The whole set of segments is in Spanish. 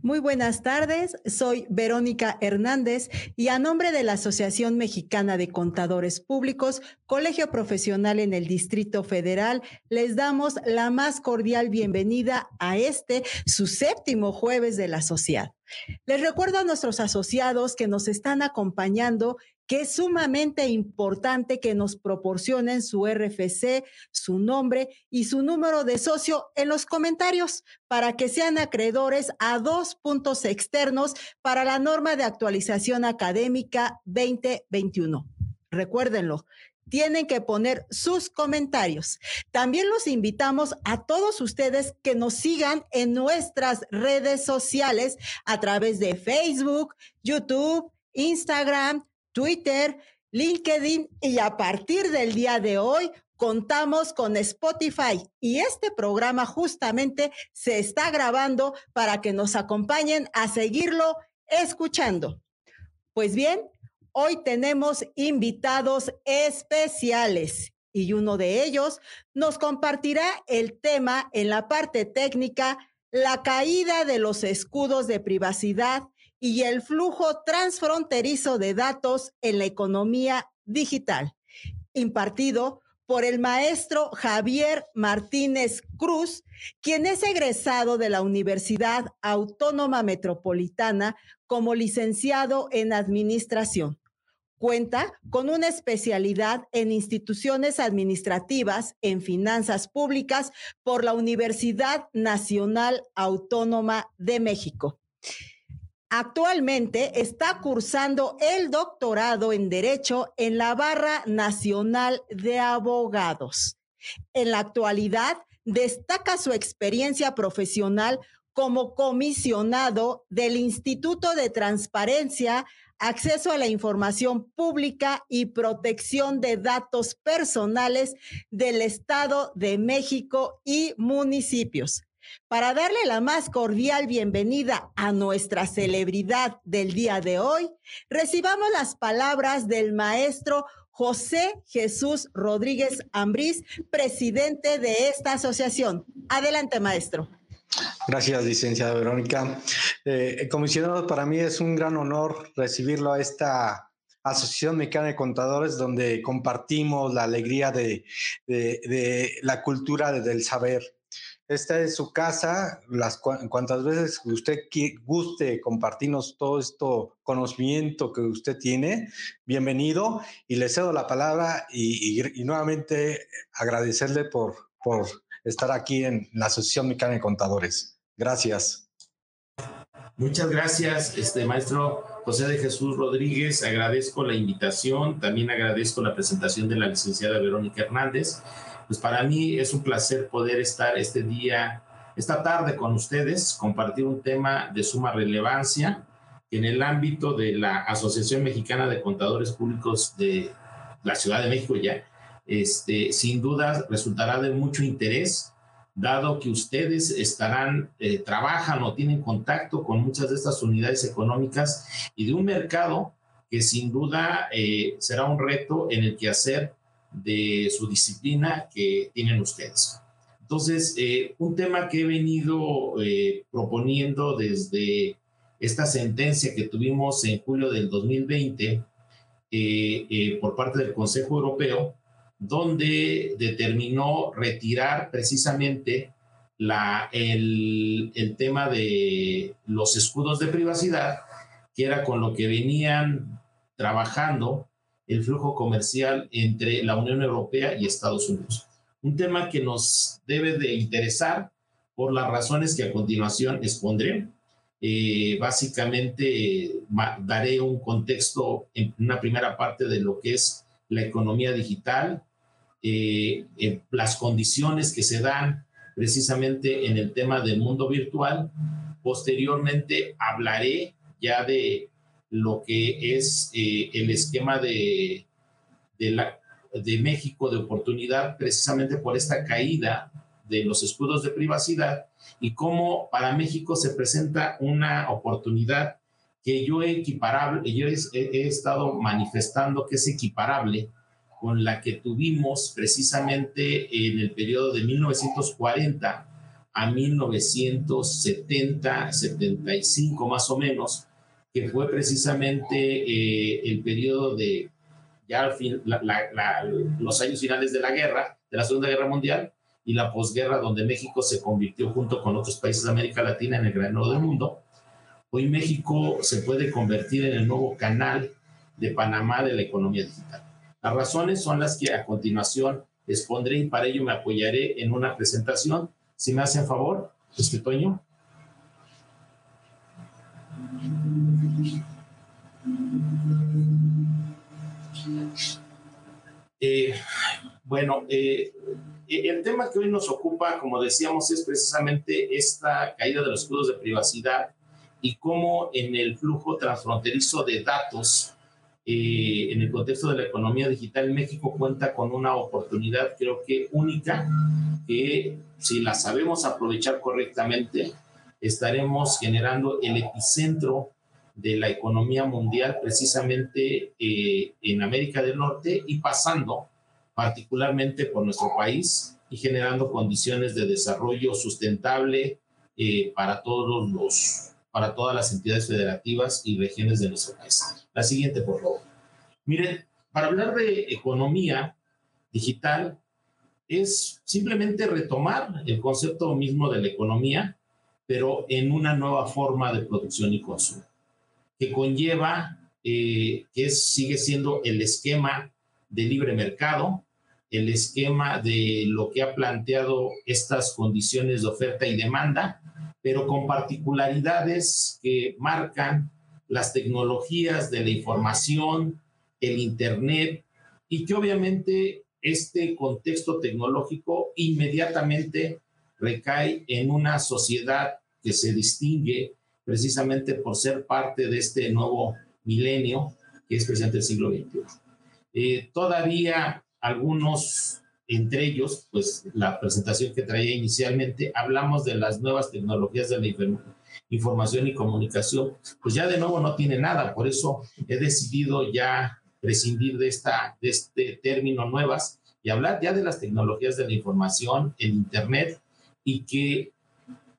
Muy buenas tardes, soy Verónica Hernández y a nombre de la Asociación Mexicana de Contadores Públicos, Colegio Profesional en el Distrito Federal, les damos la más cordial bienvenida a este, su séptimo jueves de la sociedad. Les recuerdo a nuestros asociados que nos están acompañando que es sumamente importante que nos proporcionen su RFC, su nombre y su número de socio en los comentarios para que sean acreedores a dos puntos externos para la norma de actualización académica 2021. Recuérdenlo, tienen que poner sus comentarios. También los invitamos a todos ustedes que nos sigan en nuestras redes sociales a través de Facebook, YouTube, Instagram, Twitter, LinkedIn y a partir del día de hoy contamos con Spotify y este programa justamente se está grabando para que nos acompañen a seguirlo escuchando. Pues bien, hoy tenemos invitados especiales y uno de ellos nos compartirá el tema en la parte técnica, la caída de los escudos de privacidad y el flujo transfronterizo de datos en la economía digital, impartido por el maestro Javier Martínez Cruz, quien es egresado de la Universidad Autónoma Metropolitana como licenciado en Administración. Cuenta con una especialidad en instituciones administrativas en finanzas públicas por la Universidad Nacional Autónoma de México. Actualmente está cursando el doctorado en Derecho en la Barra Nacional de Abogados. En la actualidad, destaca su experiencia profesional como comisionado del Instituto de Transparencia, Acceso a la Información Pública y Protección de Datos Personales del Estado de México y municipios. Para darle la más cordial bienvenida a nuestra celebridad del día de hoy, recibamos las palabras del maestro José Jesús Rodríguez Ambrís, presidente de esta asociación. Adelante, maestro. Gracias, licenciada Verónica. Eh, comisionado, para mí es un gran honor recibirlo a esta Asociación Mexicana de Contadores, donde compartimos la alegría de, de la cultura del saber. Esta es su casa, las cuantas veces usted guste compartirnos todo esto conocimiento que usted tiene, bienvenido y le cedo la palabra y, nuevamente agradecerle por, por estar aquí en la Asociación Mexicana de Contadores. Gracias. Muchas gracias, este maestro José de Jesús Rodríguez. Agradezco la invitación, también agradezco la presentación de la licenciada Verónica Hernández pues para mí es un placer poder estar este día, esta tarde con ustedes, compartir un tema de suma relevancia en el ámbito de la Asociación Mexicana de Contadores Públicos de la Ciudad de México ya. Este, sin duda resultará de mucho interés, dado que ustedes estarán, eh, trabajan o tienen contacto con muchas de estas unidades económicas y de un mercado que sin duda eh, será un reto en el que hacer de su disciplina que tienen ustedes. Entonces, eh, un tema que he venido eh, proponiendo desde esta sentencia que tuvimos en julio del 2020 eh, por parte del Consejo Europeo, donde determinó retirar precisamente la, el, el tema de los escudos de privacidad, que era con lo que venían trabajando el flujo comercial entre la Unión Europea y Estados Unidos. Un tema que nos debe de interesar por las razones que a continuación expondré. Eh, básicamente daré un contexto en una primera parte de lo que es la economía digital, eh, las condiciones que se dan precisamente en el tema del mundo virtual. Posteriormente hablaré ya de lo que es eh, el esquema de, de, la, de México de oportunidad precisamente por esta caída de los escudos de privacidad y cómo para México se presenta una oportunidad que yo he equiparable, yo he, he, estado manifestando que es equiparable con la que tuvimos precisamente en el periodo de 1940, a 1970, 75 más o menos, que fue precisamente eh, el periodo de ya los años finales de la guerra, de la Segunda Guerra Mundial y la posguerra, donde México se convirtió junto con otros países de América Latina en el gran del mundo. Hoy México se puede convertir en el nuevo canal de Panamá de la economía digital. Las razones son las que a continuación expondré y para ello me apoyaré en una presentación. Si me hacen favor, este Toño. Eh, bueno, eh, el tema que hoy nos ocupa, como decíamos, es precisamente esta caída de los escudos de privacidad y cómo en el flujo transfronterizo de datos, eh, en el contexto de la economía digital, México cuenta con una oportunidad, creo que única, que si la sabemos aprovechar correctamente, estaremos generando el epicentro de la economía mundial precisamente eh, en América del Norte y pasando particularmente por nuestro país y generando condiciones de desarrollo sustentable eh, para todos los para todas las entidades federativas y regiones de nuestro país. La siguiente, por favor. Miren, para hablar de economía digital es simplemente retomar el concepto mismo de la economía, pero en una nueva forma de producción y consumo que conlleva, eh, que sigue siendo el esquema de libre mercado, el esquema de lo que ha planteado estas condiciones de oferta y demanda, pero con particularidades que marcan las tecnologías de la información, el Internet, y que obviamente este contexto tecnológico inmediatamente recae en una sociedad que se distingue precisamente por ser parte de este nuevo milenio que es presente el siglo XXI. Eh, todavía algunos, entre ellos, pues la presentación que traía inicialmente, hablamos de las nuevas tecnologías de la información y comunicación, pues ya de nuevo no tiene nada, por eso he decidido ya prescindir de, esta, de este término nuevas y hablar ya de las tecnologías de la información, en Internet, y que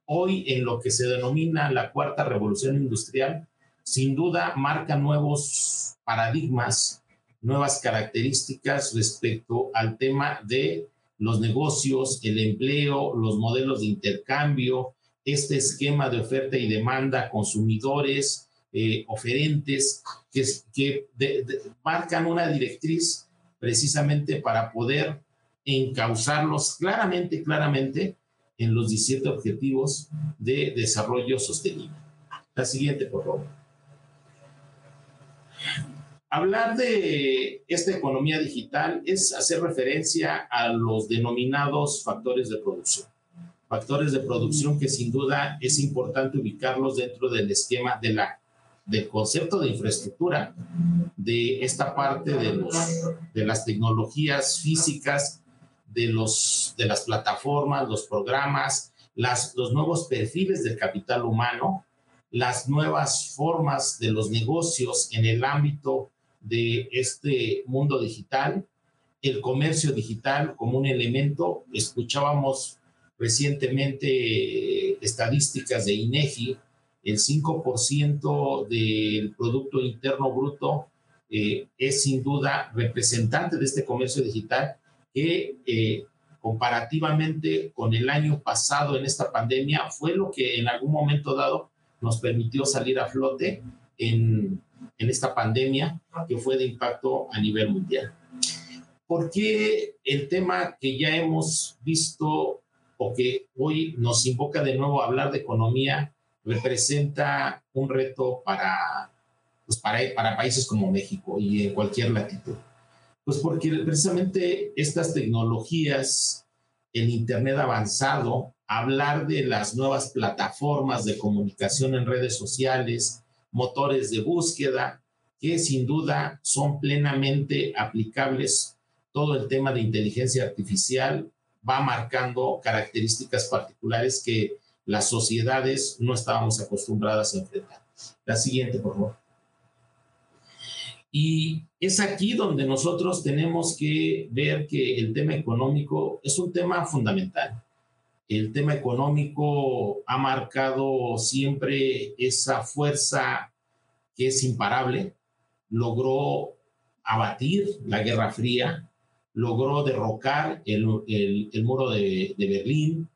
hoy en lo que se denomina la cuarta revolución industrial, sin duda marca nuevos paradigmas, nuevas características respecto al tema de los negocios, el empleo, los modelos de intercambio, este esquema de oferta y demanda, consumidores, eh, oferentes, que, que marcan una directriz precisamente para poder encauzarlos claramente, claramente en los 17 Objetivos de Desarrollo Sostenible. La siguiente, por favor. Hablar de esta economía digital es hacer referencia a los denominados factores de producción. Factores de producción que sin duda es importante ubicarlos dentro del esquema de la, del concepto de infraestructura, de esta parte de, las tecnologías físicas de, los, de las plataformas, los programas, las, los nuevos perfiles del capital humano, las nuevas formas de los negocios en el ámbito de este mundo digital, el comercio digital como un elemento. Escuchábamos recientemente eh, estadísticas de INEGI, el 5% del Producto Interno Bruto eh, es sin duda representante de este comercio digital que eh, comparativamente con el año pasado en esta pandemia fue lo que en algún momento dado nos permitió salir a flote en, en esta pandemia que fue de impacto a nivel mundial. ¿Por qué el tema que ya hemos visto o que hoy nos invoca de nuevo a hablar de economía representa un reto para, pues para, para países como México y en cualquier latitud? Pues porque precisamente estas tecnologías, el Internet avanzado, hablar de las nuevas plataformas de comunicación en redes sociales, motores de búsqueda, que sin duda son plenamente aplicables. Todo el tema de inteligencia artificial va marcando características particulares que las sociedades no estábamos acostumbradas a enfrentar. La siguiente, por favor. Y es aquí donde nosotros tenemos que ver que el tema económico es un tema fundamental. el tema económico ha marcado siempre esa fuerza que es imparable, logró abatir la Guerra Fría, logró derrocar el, muro de, Berlín,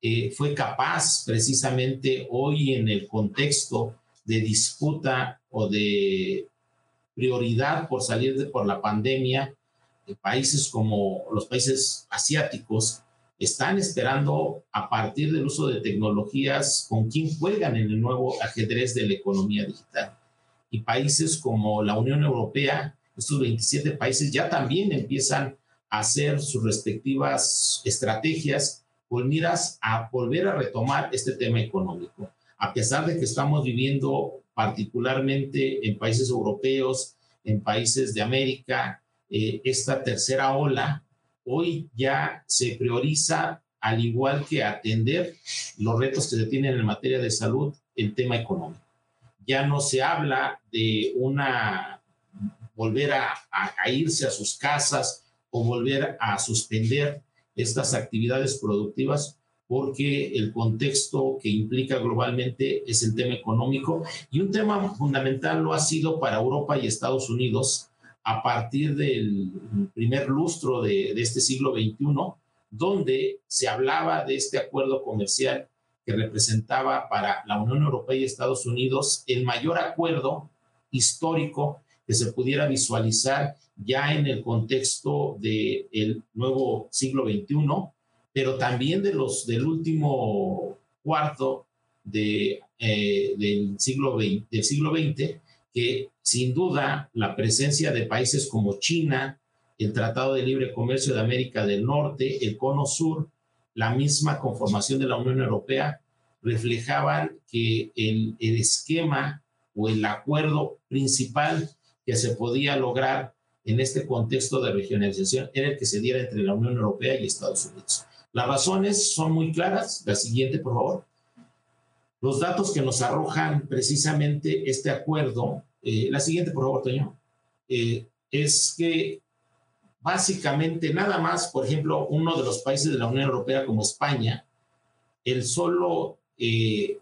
eh, fue capaz precisamente hoy en el contexto de disputa o de prioridad por salir de, por la pandemia, de países como los países asiáticos están esperando a partir del uso de tecnologías con quién juegan en el nuevo ajedrez de la economía digital. Y países como la Unión Europea, estos 27 países ya también empiezan a hacer sus respectivas estrategias con miras a volver a retomar este tema económico. A pesar de que estamos viviendo particularmente en países europeos, en países de América, eh, esta tercera ola, hoy ya se prioriza, al igual que atender los retos que se tienen en materia de salud, el tema económico. Ya no se habla de una volver a, a irse a sus casas o volver a suspender estas actividades productivas porque el contexto que implica globalmente es el tema económico y un tema fundamental lo ha sido para Europa y Estados Unidos a partir del primer lustro de, este siglo XXI, donde se hablaba de este acuerdo comercial que representaba para la Unión Europea y Estados Unidos el mayor acuerdo histórico que se pudiera visualizar ya en el contexto del nuevo siglo XXI pero también de los del último cuarto de, eh, del, siglo XX, del siglo XX, que sin duda la presencia de países como China, el Tratado de Libre Comercio de América del Norte, el Cono Sur, la misma conformación de la Unión Europea, reflejaban que el, el esquema o el acuerdo principal que se podía lograr en este contexto de regionalización era el que se diera entre la Unión Europea y Estados Unidos. Las razones son muy claras. La siguiente, por favor. Los datos que nos arrojan precisamente este acuerdo, eh, la siguiente, por favor, Toño, eh, es que básicamente nada más, por ejemplo, uno de los países de la Unión Europea como España, el solo eh,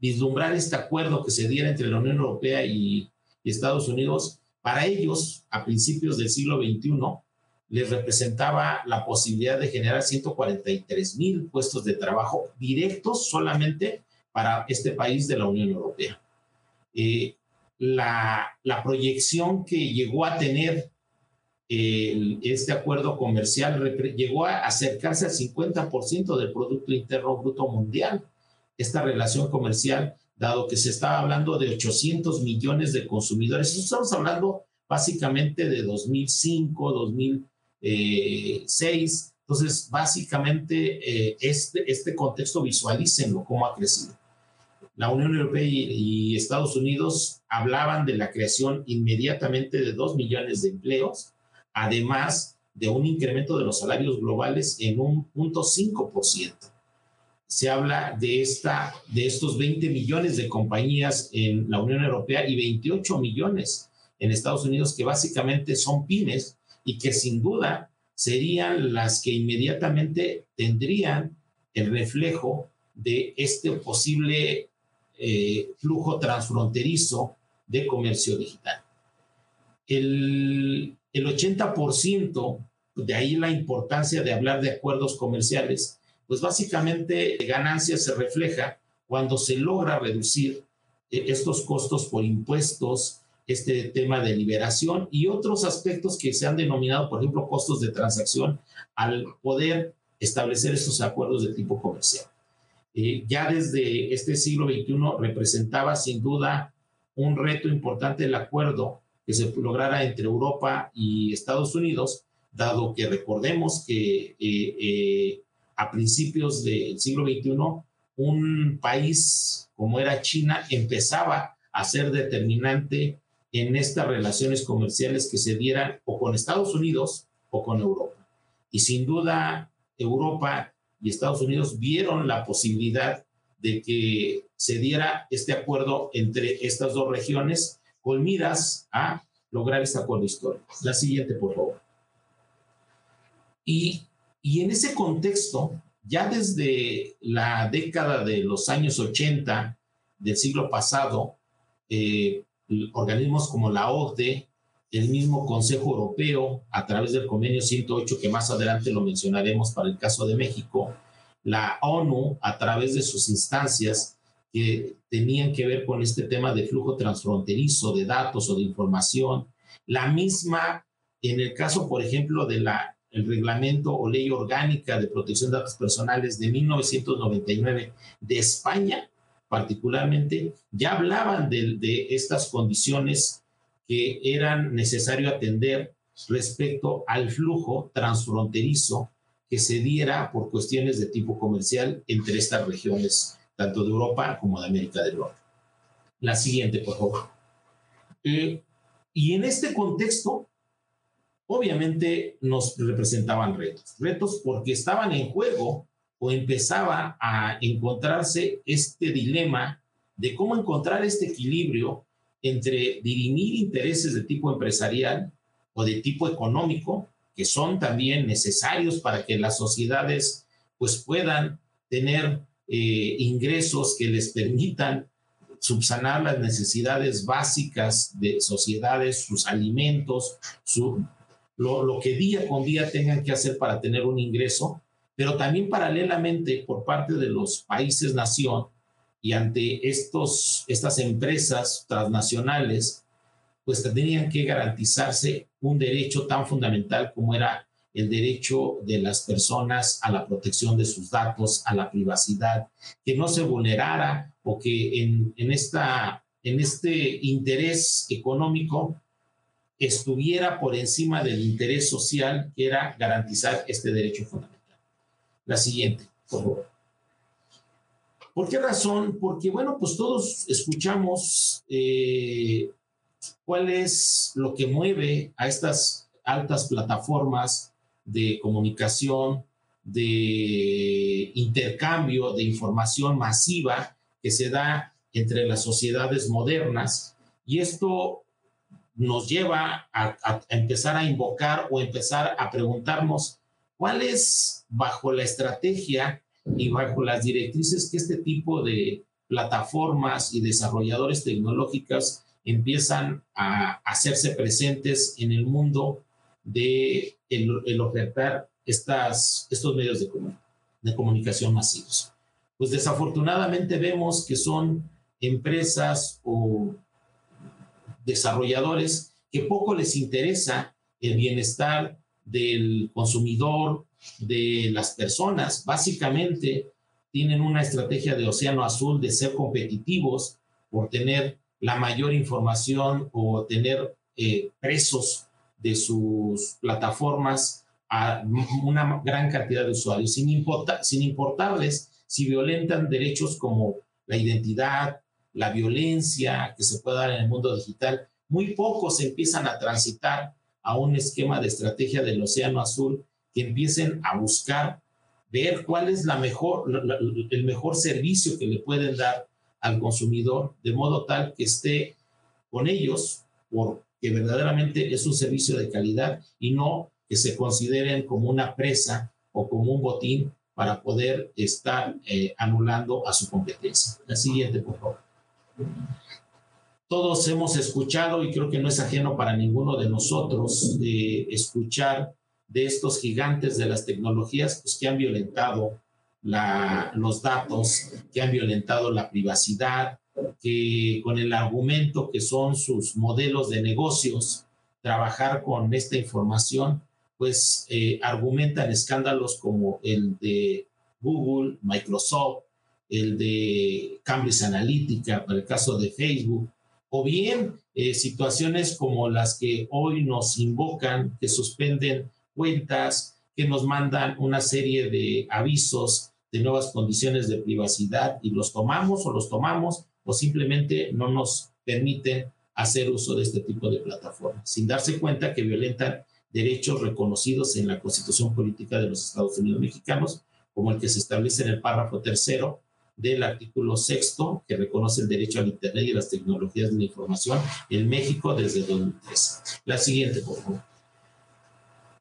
vislumbrar este acuerdo que se diera entre la Unión Europea y Estados Unidos, para ellos, a principios del siglo XXI, les representaba la posibilidad de generar 143 mil puestos de trabajo directos solamente para este país de la Unión Europea. Eh, la, la, proyección que llegó a tener este acuerdo comercial llegó a acercarse al 50% del Producto Interno Bruto Mundial. Esta relación comercial, dado que se estaba hablando de 800 millones de consumidores, estamos hablando básicamente de 2005, 2000 eh. Entonces, básicamente, eh, este, este contexto visualícenlo, cómo ha crecido. La Unión Europea y, Estados Unidos hablaban de la creación inmediatamente de dos millones de empleos, además de un incremento de los salarios globales en un punto ciento. Se habla de, esta, de estos 20 millones de compañías en la Unión Europea y 28 millones en Estados Unidos que básicamente son pymes y que sin duda serían las que inmediatamente tendrían el reflejo de este posible eh, flujo transfronterizo de comercio digital. El, el 80%, de ahí la importancia de hablar de acuerdos comerciales, pues básicamente ganancia se refleja cuando se logra reducir eh, estos costos por impuestos, este tema de liberación y otros aspectos que se han denominado, por ejemplo, costos de transacción al poder establecer estos acuerdos de tipo comercial. Eh, ya desde este siglo XXI representaba sin duda un reto importante el acuerdo que se lograra entre Europa y Estados Unidos, dado que recordemos que eh, eh, a principios del siglo XXI un país como era China empezaba a ser determinante en estas relaciones comerciales que se dieran o con Estados Unidos o con Europa. Y sin duda, Europa y Estados Unidos vieron la posibilidad de que se diera este acuerdo entre estas dos regiones con a lograr este acuerdo histórico. La siguiente, por favor. Y, y en ese contexto, ya desde la década de los años 80 del siglo pasado, eh, organismos como la OCDE, el mismo Consejo Europeo, a través del convenio 108, que más adelante lo mencionaremos para el caso de México, la ONU, a través de sus instancias que tenían que ver con este tema de flujo transfronterizo de datos o de información, la misma, en el caso, por ejemplo, de la reglamento o ley orgánica de protección de datos personales de 1999 de España, particularmente, ya hablaban de, estas condiciones que eran necesario atender respecto al flujo transfronterizo que se diera por cuestiones de tipo comercial entre estas regiones, tanto de Europa como de América del Norte. La siguiente, por favor. Eh, y en este contexto, obviamente nos representaban retos. Retos porque estaban en juego o empezaba a encontrarse este dilema de cómo encontrar este equilibrio entre dirimir intereses de tipo empresarial o de tipo económico, que son también necesarios para que las sociedades pues puedan tener eh, ingresos que les permitan subsanar las necesidades básicas de sociedades, sus alimentos, su, lo, lo, que día con día tengan que hacer para tener un ingreso, pero también paralelamente por parte de los países nación y ante estos, estas empresas transnacionales, pues tendrían que garantizarse un derecho tan fundamental como era el derecho de las personas a la protección de sus datos, a la privacidad, que no se vulnerara o que en, en, esta, en este interés económico estuviera por encima del interés social, que era garantizar este derecho fundamental. La siguiente, por favor. ¿Por qué razón? Porque, bueno, pues todos escuchamos eh, cuál es lo que mueve a estas altas plataformas de comunicación, de intercambio de información masiva que se da entre las sociedades modernas. Y esto nos lleva a, a, empezar a invocar o empezar a preguntarnos cuál es, bajo la estrategia y bajo las directrices que este tipo de plataformas y desarrolladores tecnológicos empiezan a hacerse presentes en el mundo de el, ofertar estas, estos medios de, de comunicación masivos. Pues desafortunadamente vemos que son empresas o desarrolladores que poco les interesa el bienestar del consumidor, de las personas. Básicamente tienen una estrategia de océano azul de ser competitivos por tener la mayor información o tener eh, presos de sus plataformas a una gran cantidad de usuarios, sin, importa, sin importarles si violentan derechos como la identidad, la violencia que se puede dar en el mundo digital. Muy pocos empiezan a transitar a un esquema de estrategia del océano azul que empiecen a buscar ver cuál es la mejor, la, el mejor servicio que le pueden dar al consumidor, de modo tal que esté con ellos, porque verdaderamente es un servicio de calidad y no que se consideren como una presa o como un botín para poder estar eh, anulando a su competencia. La siguiente, por favor. Todos hemos escuchado, y creo que no es ajeno para ninguno de nosotros, escuchar de estos gigantes de las tecnologías pues, que han violentado los datos, que han violentado la privacidad, que con el argumento que son sus modelos de negocios, trabajar con esta información, pues eh, argumentan escándalos como el de Google, Microsoft, el de Cambridge Analytica, para el caso de Facebook, o bien eh, situaciones como las que hoy nos invocan, que suspenden cuentas, que nos mandan una serie de avisos de nuevas condiciones de privacidad y los tomamos o los tomamos o simplemente no nos permiten hacer uso de este tipo de plataformas, sin darse cuenta que violentan derechos reconocidos en la Constitución Política de los Estados Unidos Mexicanos, como el que se establece en el párrafo tercero del artículo sexto, que reconoce el derecho al Internet y las tecnologías de la información en México desde 2013. La siguiente, por favor.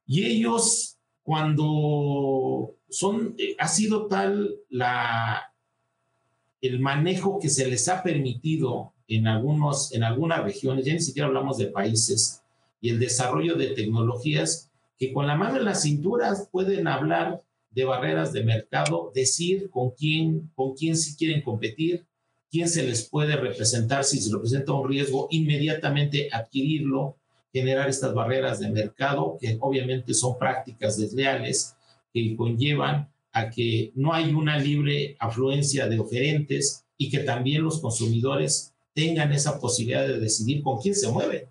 Y ellos cuando son, eh, ha sido tal la, el manejo que se les ha permitido en, algunos, en algunas regiones, ya ni siquiera hablamos de países, y el desarrollo de tecnologías que con la mano en las cinturas pueden hablar de barreras de mercado, decir con quién, con quién si quieren competir, quién se les puede representar si se representa un riesgo, inmediatamente adquirirlo, generar estas barreras de mercado, que obviamente son prácticas desleales que conllevan a que no hay una libre afluencia de oferentes y que también los consumidores tengan esa posibilidad de decidir con quién se mueven.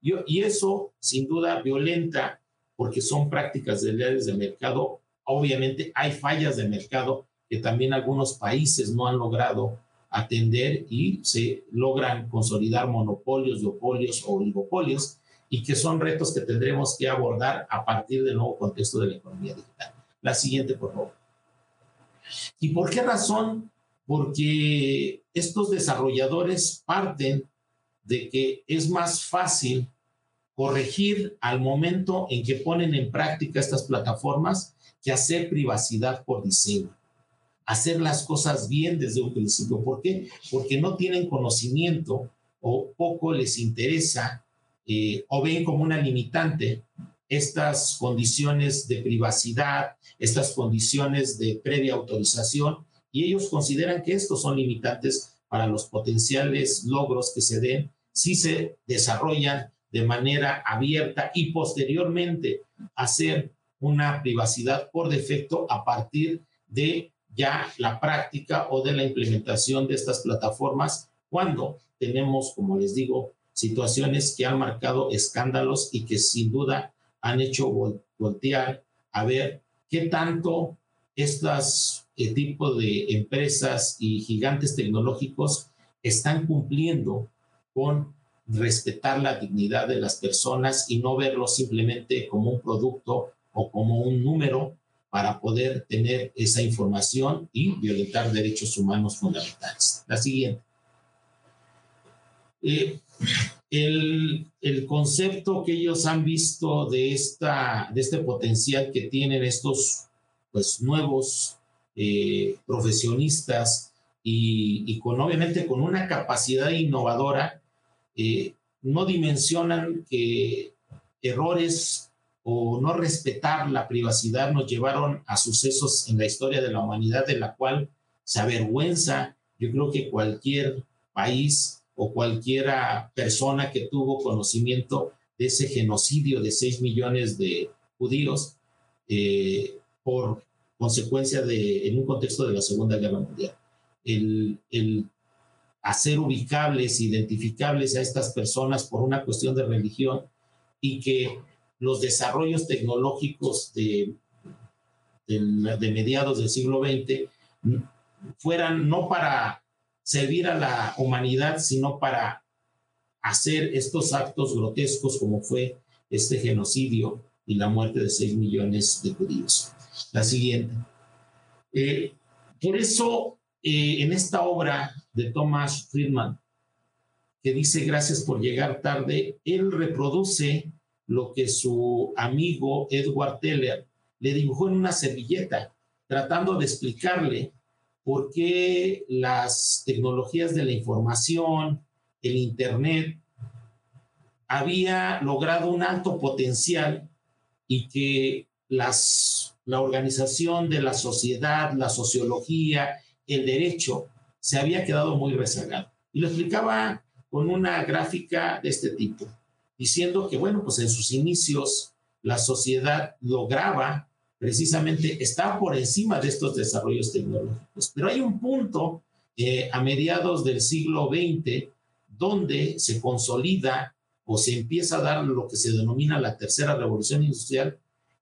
Y, eso, sin duda, violenta, porque son prácticas desleales de mercado. Obviamente hay fallas de mercado que también algunos países no han logrado atender y se logran consolidar monopolios, duopolios o oligopolios y que son retos que tendremos que abordar a partir del nuevo contexto de la economía digital. La siguiente, por favor. ¿Y por qué razón? Porque estos desarrolladores parten de que es más fácil corregir al momento en que ponen en práctica estas plataformas que hacer privacidad por diseño. Hacer las cosas bien desde un principio. ¿Por qué? Porque no tienen conocimiento o poco les interesa eh, o ven como una limitante estas condiciones de privacidad, estas condiciones de previa autorización, y ellos consideran que estos son limitantes para los potenciales logros que se den si se desarrollan de manera abierta y posteriormente hacer una privacidad por defecto a partir de ya la práctica o de la implementación de estas plataformas cuando tenemos, como les digo, situaciones que han marcado escándalos y que sin duda han hecho voltear a ver qué tanto estos eh, de empresas y gigantes tecnológicos están cumpliendo con respetar la dignidad de las personas y no verlo simplemente como un producto o como un número para poder tener esa información y violentar derechos humanos fundamentales. La siguiente. Eh, el, el, concepto que ellos han visto de, esta, de este potencial que tienen estos pues, nuevos eh, profesionistas y, y, con obviamente con una capacidad innovadora, no dimensionan que errores o no respetar la privacidad nos llevaron a sucesos en la historia de la humanidad de la cual se avergüenza, yo creo que cualquier país o cualquiera persona que tuvo conocimiento de ese genocidio de 6 millones de judíos eh, por consecuencia de, en un contexto de la Segunda Guerra Mundial. El, el hacer ubicables, identificables a estas personas por una cuestión de religión y que los desarrollos tecnológicos de, de, de mediados del siglo XX fueran no para servir a la humanidad, sino para hacer estos actos grotescos como fue este genocidio y la muerte de 6 millones de judíos. La siguiente. Eh, por eso, eh, en esta obra de Thomas Friedman, que dice gracias por llegar tarde, él reproduce lo que su amigo Edward Teller le dibujó en una servilleta, tratando de explicarle por qué las tecnologías de la información, el Internet, había logrado un alto potencial y que las, la organización de la sociedad, la sociología, el derecho, se había quedado muy rezagado. Y lo explicaba con una gráfica de este tipo, diciendo que, bueno, pues en sus inicios la sociedad lograba precisamente está por encima de estos desarrollos tecnológicos. Pero hay un punto eh, a mediados del siglo XX donde se consolida o se empieza a dar lo que se denomina la tercera revolución industrial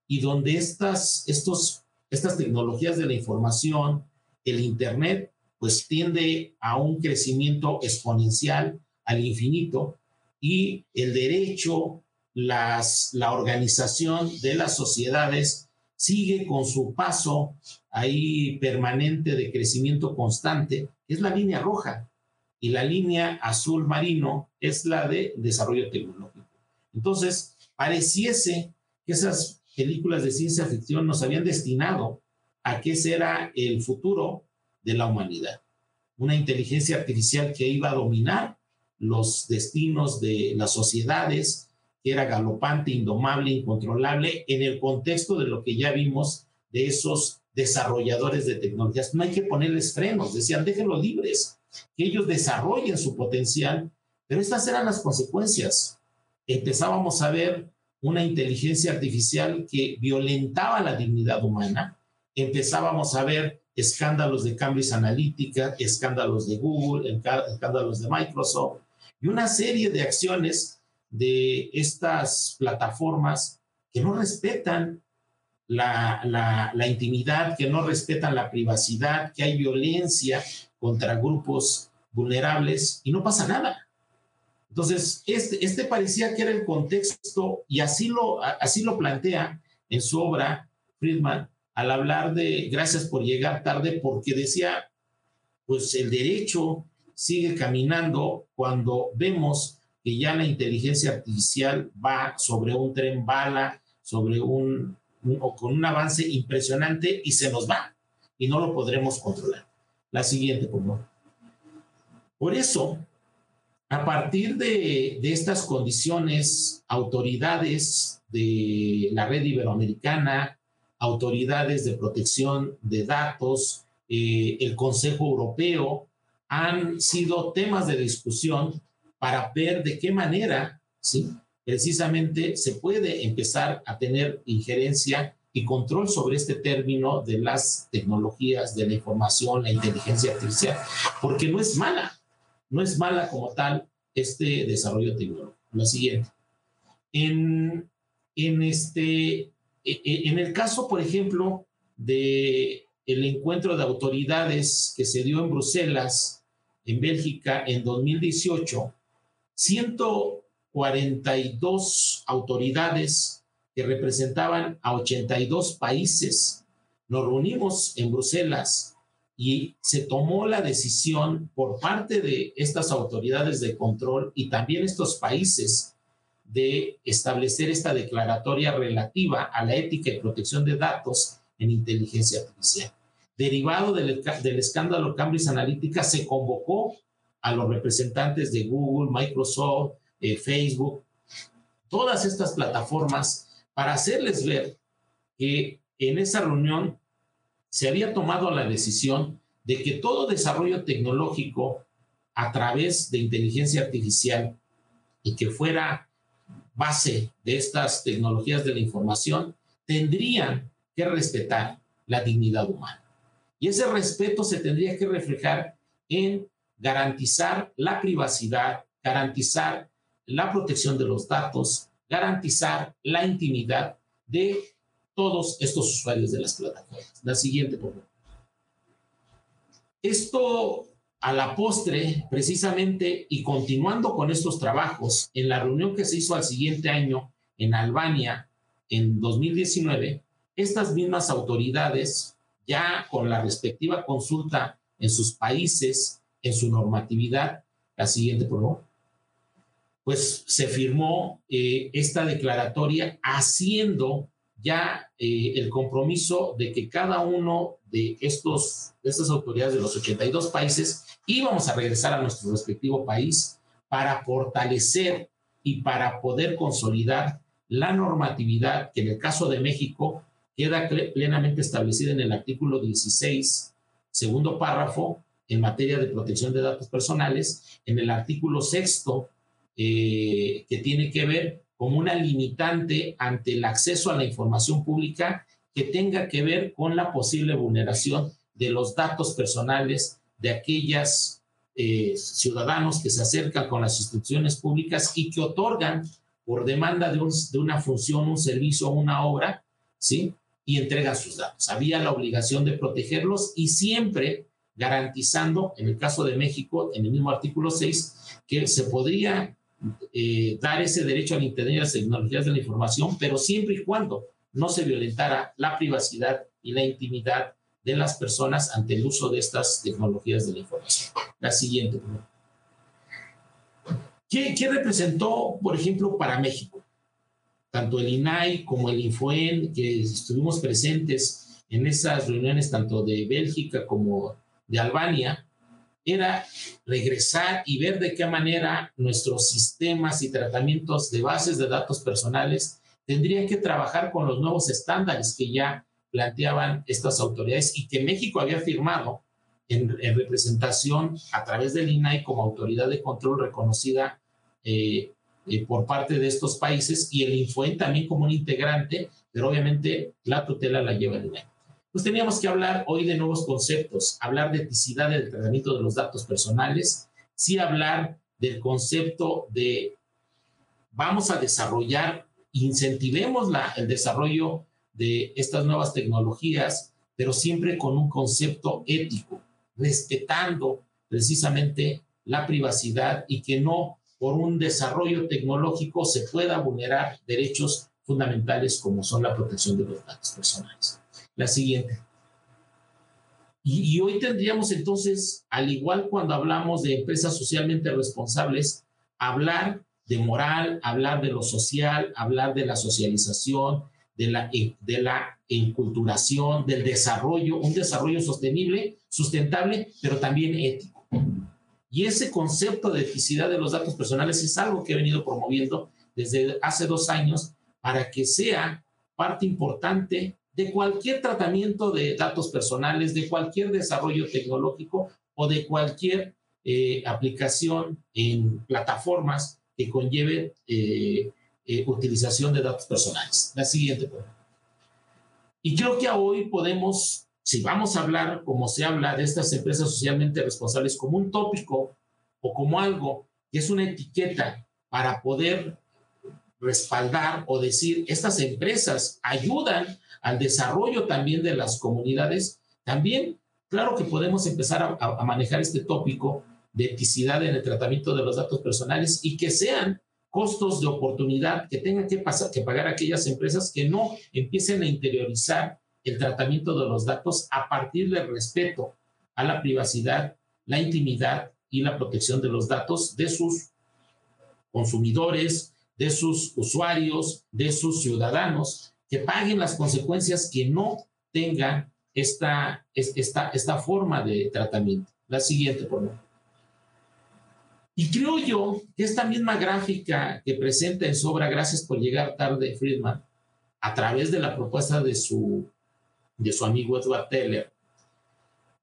y donde estas, estos, estas tecnologías de la información, el Internet, pues tiende a un crecimiento exponencial al infinito y el derecho, las, la organización de las sociedades sigue con su paso ahí permanente de crecimiento constante, es la línea roja, y la línea azul marino es la de desarrollo tecnológico. Entonces, pareciese que esas películas de ciencia ficción nos habían destinado a que ese era el futuro de la humanidad. Una inteligencia artificial que iba a dominar los destinos de las sociedades, que era galopante, indomable, incontrolable, en el contexto de lo que ya vimos de esos desarrolladores de tecnologías. No hay que ponerles frenos, decían, déjenlos libres, que ellos desarrollen su potencial, pero estas eran las consecuencias. Empezábamos a ver una inteligencia artificial que violentaba la dignidad humana, empezábamos a ver escándalos de Cambridge Analytica, escándalos de Google, escándalos de Microsoft y una serie de acciones de estas plataformas que no respetan la, la, intimidad, que no respetan la privacidad, que hay violencia contra grupos vulnerables y no pasa nada. Entonces, este, este parecía que era el contexto y así lo, así lo plantea en su obra Friedman al hablar de gracias por llegar tarde, porque decía, pues el derecho sigue caminando cuando vemos que ya la inteligencia artificial va sobre un tren bala, sobre un, o con un avance impresionante y se nos va y no lo podremos controlar. La siguiente, por favor. Por eso, a partir de, estas condiciones, autoridades de la red iberoamericana, autoridades de protección de datos, eh, el Consejo Europeo, han sido temas de discusión para ver de qué manera, ¿sí? precisamente se puede empezar a tener injerencia y control sobre este término de las tecnologías de la información, la inteligencia artificial, porque no es mala, no es mala como tal este desarrollo tecnológico. La siguiente. En, en, este, en el caso, por ejemplo, de el encuentro de autoridades que se dio en Bruselas, en Bélgica, en 2018, 142 autoridades que representaban a 82 países. Nos reunimos en Bruselas y se tomó la decisión por parte de estas autoridades de control y también estos países de establecer esta declaratoria relativa a la ética y protección de datos en inteligencia artificial. Derivado del, escándalo Cambridge Analytica, se convocó a los representantes de Google, Microsoft, eh, Facebook, todas estas plataformas para hacerles ver que en esa reunión se había tomado la decisión de que todo desarrollo tecnológico a través de inteligencia artificial y que fuera base de estas tecnologías de la información, tendrían que respetar la dignidad humana. Y ese respeto se tendría que reflejar en garantizar la privacidad, garantizar la protección de los datos, garantizar la intimidad de todos estos usuarios de las plataformas. La siguiente, por. Esto a la postre, precisamente, y continuando con estos trabajos, en la reunión que se hizo al siguiente año en Albania, en 2019, estas mismas autoridades, ya con la respectiva consulta en sus países, en su normatividad, la siguiente, por favor, pues se firmó eh, esta declaratoria haciendo ya eh, el compromiso de que cada uno de, estos, de estas autoridades de los 82 países íbamos a regresar a nuestro respectivo país para fortalecer y para poder consolidar la normatividad que en el caso de México queda plenamente establecida en el artículo 16, segundo párrafo, en materia de protección de datos personales, en el artículo sexto, eh, que tiene que ver como una limitante ante el acceso a la información pública que tenga que ver con la posible vulneración de los datos personales de aquellas eh, ciudadanos que se acercan con las instituciones públicas y que otorgan por demanda de, de una función, un servicio una obra, ¿sí? Y entregan sus datos. Había la obligación de protegerlos y siempre garantizando, en el caso de México, en el mismo artículo 6, que se podría eh, dar ese derecho al Internet y las tecnologías de la información, pero siempre y cuando no se violentara la privacidad y la intimidad de las personas ante el uso de estas tecnologías de la información. La siguiente. ¿Qué, qué representó, por ejemplo, para México? tanto el INAI como el Infoen, que estuvimos presentes en esas reuniones tanto de Bélgica como de Albania, era regresar y ver de qué manera nuestros sistemas y tratamientos de bases de datos personales tendrían que trabajar con los nuevos estándares que ya planteaban estas autoridades y que México había firmado en, representación a través del INAI como autoridad de control reconocida eh, eh, por parte de estos países y el Infoen también como un integrante, pero obviamente la tutela la lleva el INAI. Pues teníamos que hablar hoy de nuevos conceptos, hablar de eticidad del tratamiento de los datos personales, sí hablar del concepto de vamos a desarrollar, incentivemos el desarrollo de estas nuevas tecnologías, pero siempre con un concepto ético, respetando precisamente la privacidad y que no por un desarrollo tecnológico se pueda vulnerar derechos fundamentales como son la protección de los datos personales. La siguiente. Y, y, hoy tendríamos entonces, al igual cuando hablamos de empresas socialmente responsables, hablar de moral, hablar de lo social, hablar de la socialización, de la, de la enculturación, del desarrollo, un desarrollo sostenible, sustentable, pero también ético. Y ese concepto de eticidad de los datos personales es algo que he venido promoviendo desde hace dos años para que sea parte importante de cualquier tratamiento de datos personales, de cualquier desarrollo tecnológico o de cualquier eh, aplicación en plataformas que conlleve eh, eh, utilización de datos personales. La siguiente, Y creo que hoy podemos, si vamos a hablar, como se habla, de estas empresas socialmente responsables como un tópico o como algo que es una etiqueta para poder respaldar o decir, estas empresas ayudan al desarrollo también de las comunidades, también, claro que podemos empezar a manejar este tópico de eticidad en el tratamiento de los datos personales y que sean costos de oportunidad que tengan que, pasar, que pagar aquellas empresas que no empiecen a interiorizar el tratamiento de los datos a partir del respeto a la privacidad, la intimidad y la protección de los datos de sus consumidores, de sus usuarios, de sus ciudadanos, que paguen las consecuencias que no tengan esta, esta, esta forma de tratamiento. La siguiente, por favor. Y creo yo que esta misma gráfica que presenta en su obra Gracias por llegar tarde, Friedman, a través de la propuesta de su, de su amigo Edward Teller,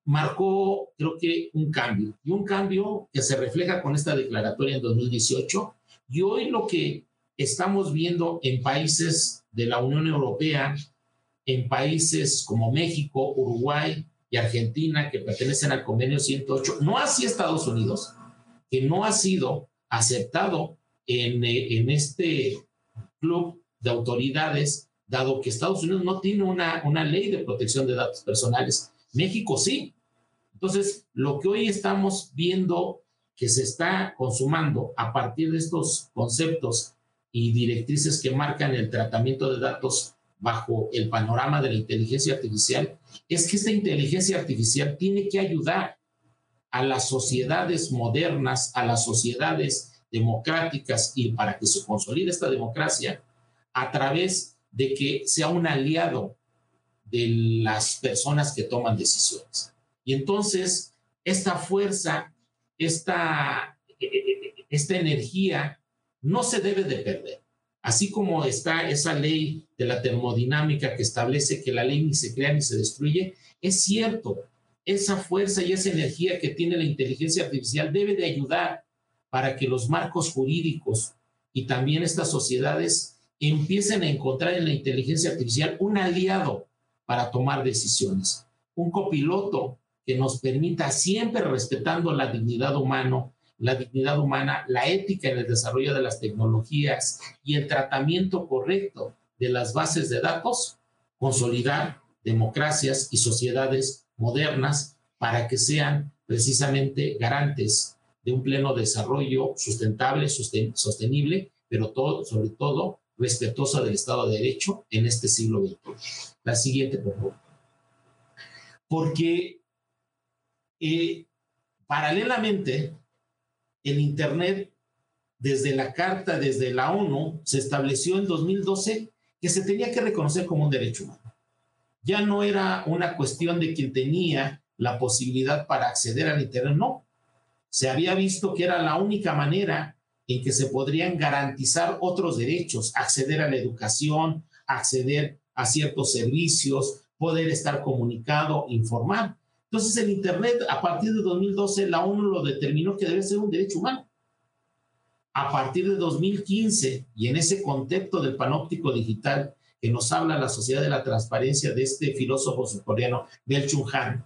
marcó, creo que, un cambio. Y un cambio que se refleja con esta declaratoria en 2018. Y hoy lo que estamos viendo en países de la Unión Europea, en países como México, Uruguay y Argentina, que pertenecen al convenio 108, no así Estados Unidos, que no ha sido aceptado en, eh, en este club de autoridades, dado que Estados Unidos no tiene una, una ley de protección de datos personales. México sí. Entonces, lo que hoy estamos viendo que se está consumando a partir de estos conceptos y directrices que marcan el tratamiento de datos bajo el panorama de la inteligencia artificial, es que esta inteligencia artificial tiene que ayudar a las sociedades modernas, a las sociedades democráticas y para que se consolide esta democracia a través de que sea un aliado de las personas que toman decisiones. Y entonces, esta fuerza, esta, esta energía no se debe de perder. Así como está esa ley de la termodinámica que establece que la ley ni se crea ni se destruye, es cierto, esa fuerza y esa energía que tiene la inteligencia artificial debe de ayudar para que los marcos jurídicos y también estas sociedades empiecen a encontrar en la inteligencia artificial un aliado para tomar decisiones, un copiloto que nos permita siempre respetando la dignidad humana, la dignidad humana, la ética en el desarrollo de las tecnologías y el tratamiento correcto de las bases de datos, consolidar democracias y sociedades modernas para que sean precisamente garantes de un pleno desarrollo sustentable, sostenible, pero sobre todo respetuosa del Estado de Derecho en este siglo XXI. La siguiente, por favor. Porque eh, paralelamente, el Internet desde la Carta, desde la ONU, se estableció en 2012 que se tenía que reconocer como un derecho humano. Ya no era una cuestión de quien tenía la posibilidad para acceder al Internet, no. Se había visto que era la única manera en que se podrían garantizar otros derechos, acceder a la educación, acceder a ciertos servicios, poder estar comunicado, informar. Entonces el Internet, a partir de 2012, la ONU lo determinó que debe ser un derecho humano. A partir de 2015, y en ese contexto del panóptico digital que nos habla la sociedad de la transparencia de este filósofo surcoreano, Bel Chung Han,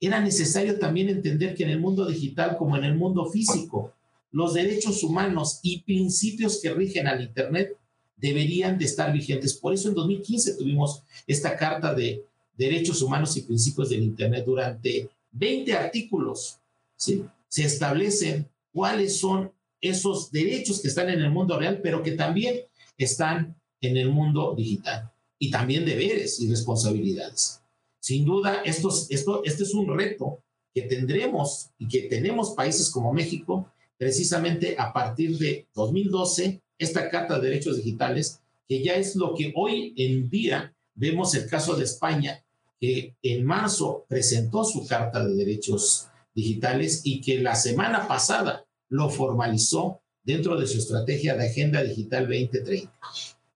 era necesario también entender que en el mundo digital como en el mundo físico, los derechos humanos y principios que rigen al Internet deberían de estar vigentes. Por eso en 2015 tuvimos esta Carta de Derechos Humanos y Principios del Internet durante 20 artículos. ¿sí? Se establecen cuáles son esos derechos que están en el mundo real, pero que también están en el mundo digital. Y también deberes y responsabilidades. Sin duda, esto, esto, este es un reto que tendremos y que tenemos países como México, precisamente a partir de 2012, esta Carta de Derechos Digitales, que ya es lo que hoy en día vemos el caso de España, que en marzo presentó su Carta de Derechos Digitales y que la semana pasada lo formalizó dentro de su estrategia de Agenda Digital 2030.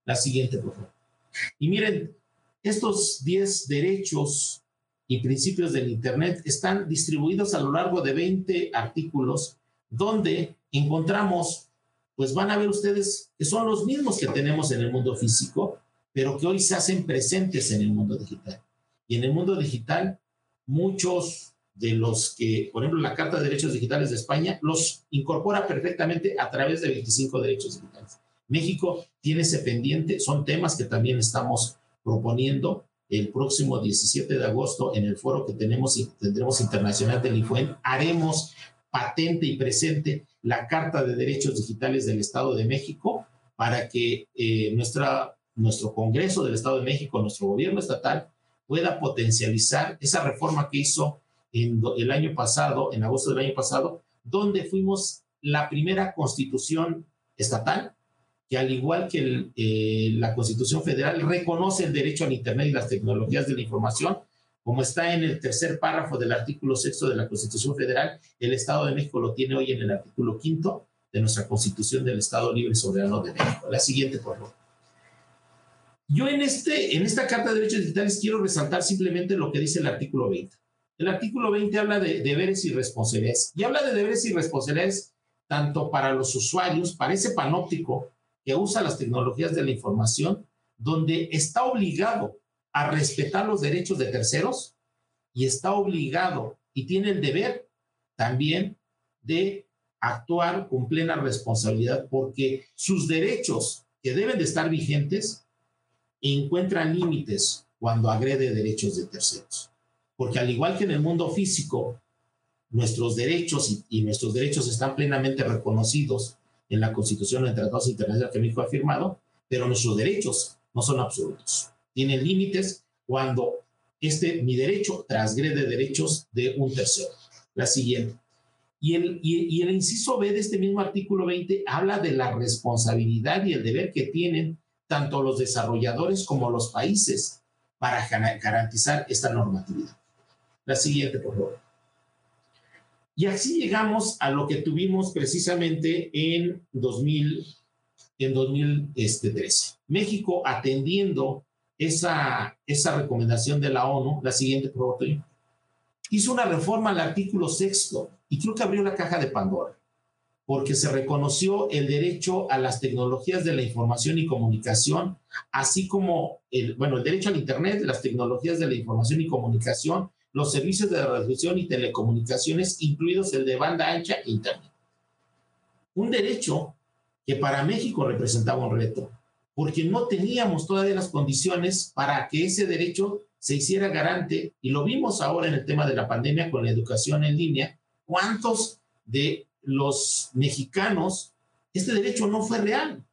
La siguiente, por. Y miren, estos 10 derechos y principios del Internet están distribuidos a lo largo de 20 artículos donde encontramos pues van a ver ustedes que son los mismos que tenemos en el mundo físico, pero que hoy se hacen presentes en el mundo digital. Y en el mundo digital, muchos de los que, por ejemplo, la Carta de Derechos Digitales de España los incorpora perfectamente a través de 25 derechos digitales. México tiene ese pendiente, son temas que también estamos proponiendo el próximo 17 de agosto en el foro que tenemos y tendremos internacional del IFUEN. Haremos patente y presente la Carta de Derechos Digitales del Estado de México para que eh, nuestra, nuestro Congreso del Estado de México, nuestro gobierno estatal, pueda potencializar esa reforma que hizo en el año pasado, en agosto del año pasado, donde fuimos la primera constitución estatal que al igual que eh, la Constitución Federal reconoce el derecho al Internet y las tecnologías de la información como está en el tercer párrafo del artículo sexto de la Constitución Federal, el Estado de México lo tiene hoy en el artículo quinto de nuestra Constitución del Estado Libre y Soberano de México. La siguiente, por favor. Yo en, este, en esta Carta de Derechos Digitales quiero resaltar simplemente lo que dice el artículo 20. El artículo 20 habla de deberes y responsabilidades. Y habla de deberes y responsabilidades tanto para los usuarios, para ese panóptico que usa las tecnologías de la información, donde está obligado a respetar los derechos de terceros y está obligado y tiene el deber también de actuar con plena responsabilidad porque sus derechos que deben de estar vigentes encuentran límites cuando agrede derechos de terceros. Porque al igual que en el mundo físico, nuestros derechos y, nuestros derechos están plenamente reconocidos en la Constitución en tratados internacionales que México ha firmado, pero nuestros derechos no son absolutos tiene límites cuando este, mi derecho transgrede derechos de un tercero. La siguiente. Y el, y, el inciso B de este mismo artículo 20 habla de la responsabilidad y el deber que tienen tanto los desarrolladores como los países para garantizar esta normatividad. La siguiente, por favor. Y así llegamos a lo que tuvimos precisamente en, 2000, en 2013. México atendiendo esa, esa recomendación de la ONU, la siguiente, por hizo una reforma al artículo sexto y creo que abrió la caja de Pandora, porque se reconoció el derecho a las tecnologías de la información y comunicación, así como el, bueno, el derecho al Internet, las tecnologías de la información y comunicación, los servicios de radiodifusión y telecomunicaciones, incluidos el de banda ancha e Internet. Un derecho que para México representaba un reto, porque no teníamos todavía las condiciones para que ese derecho se hiciera garante, y lo vimos ahora en el tema de la pandemia con la educación en línea, cuántos de los mexicanos, este derecho no fue real.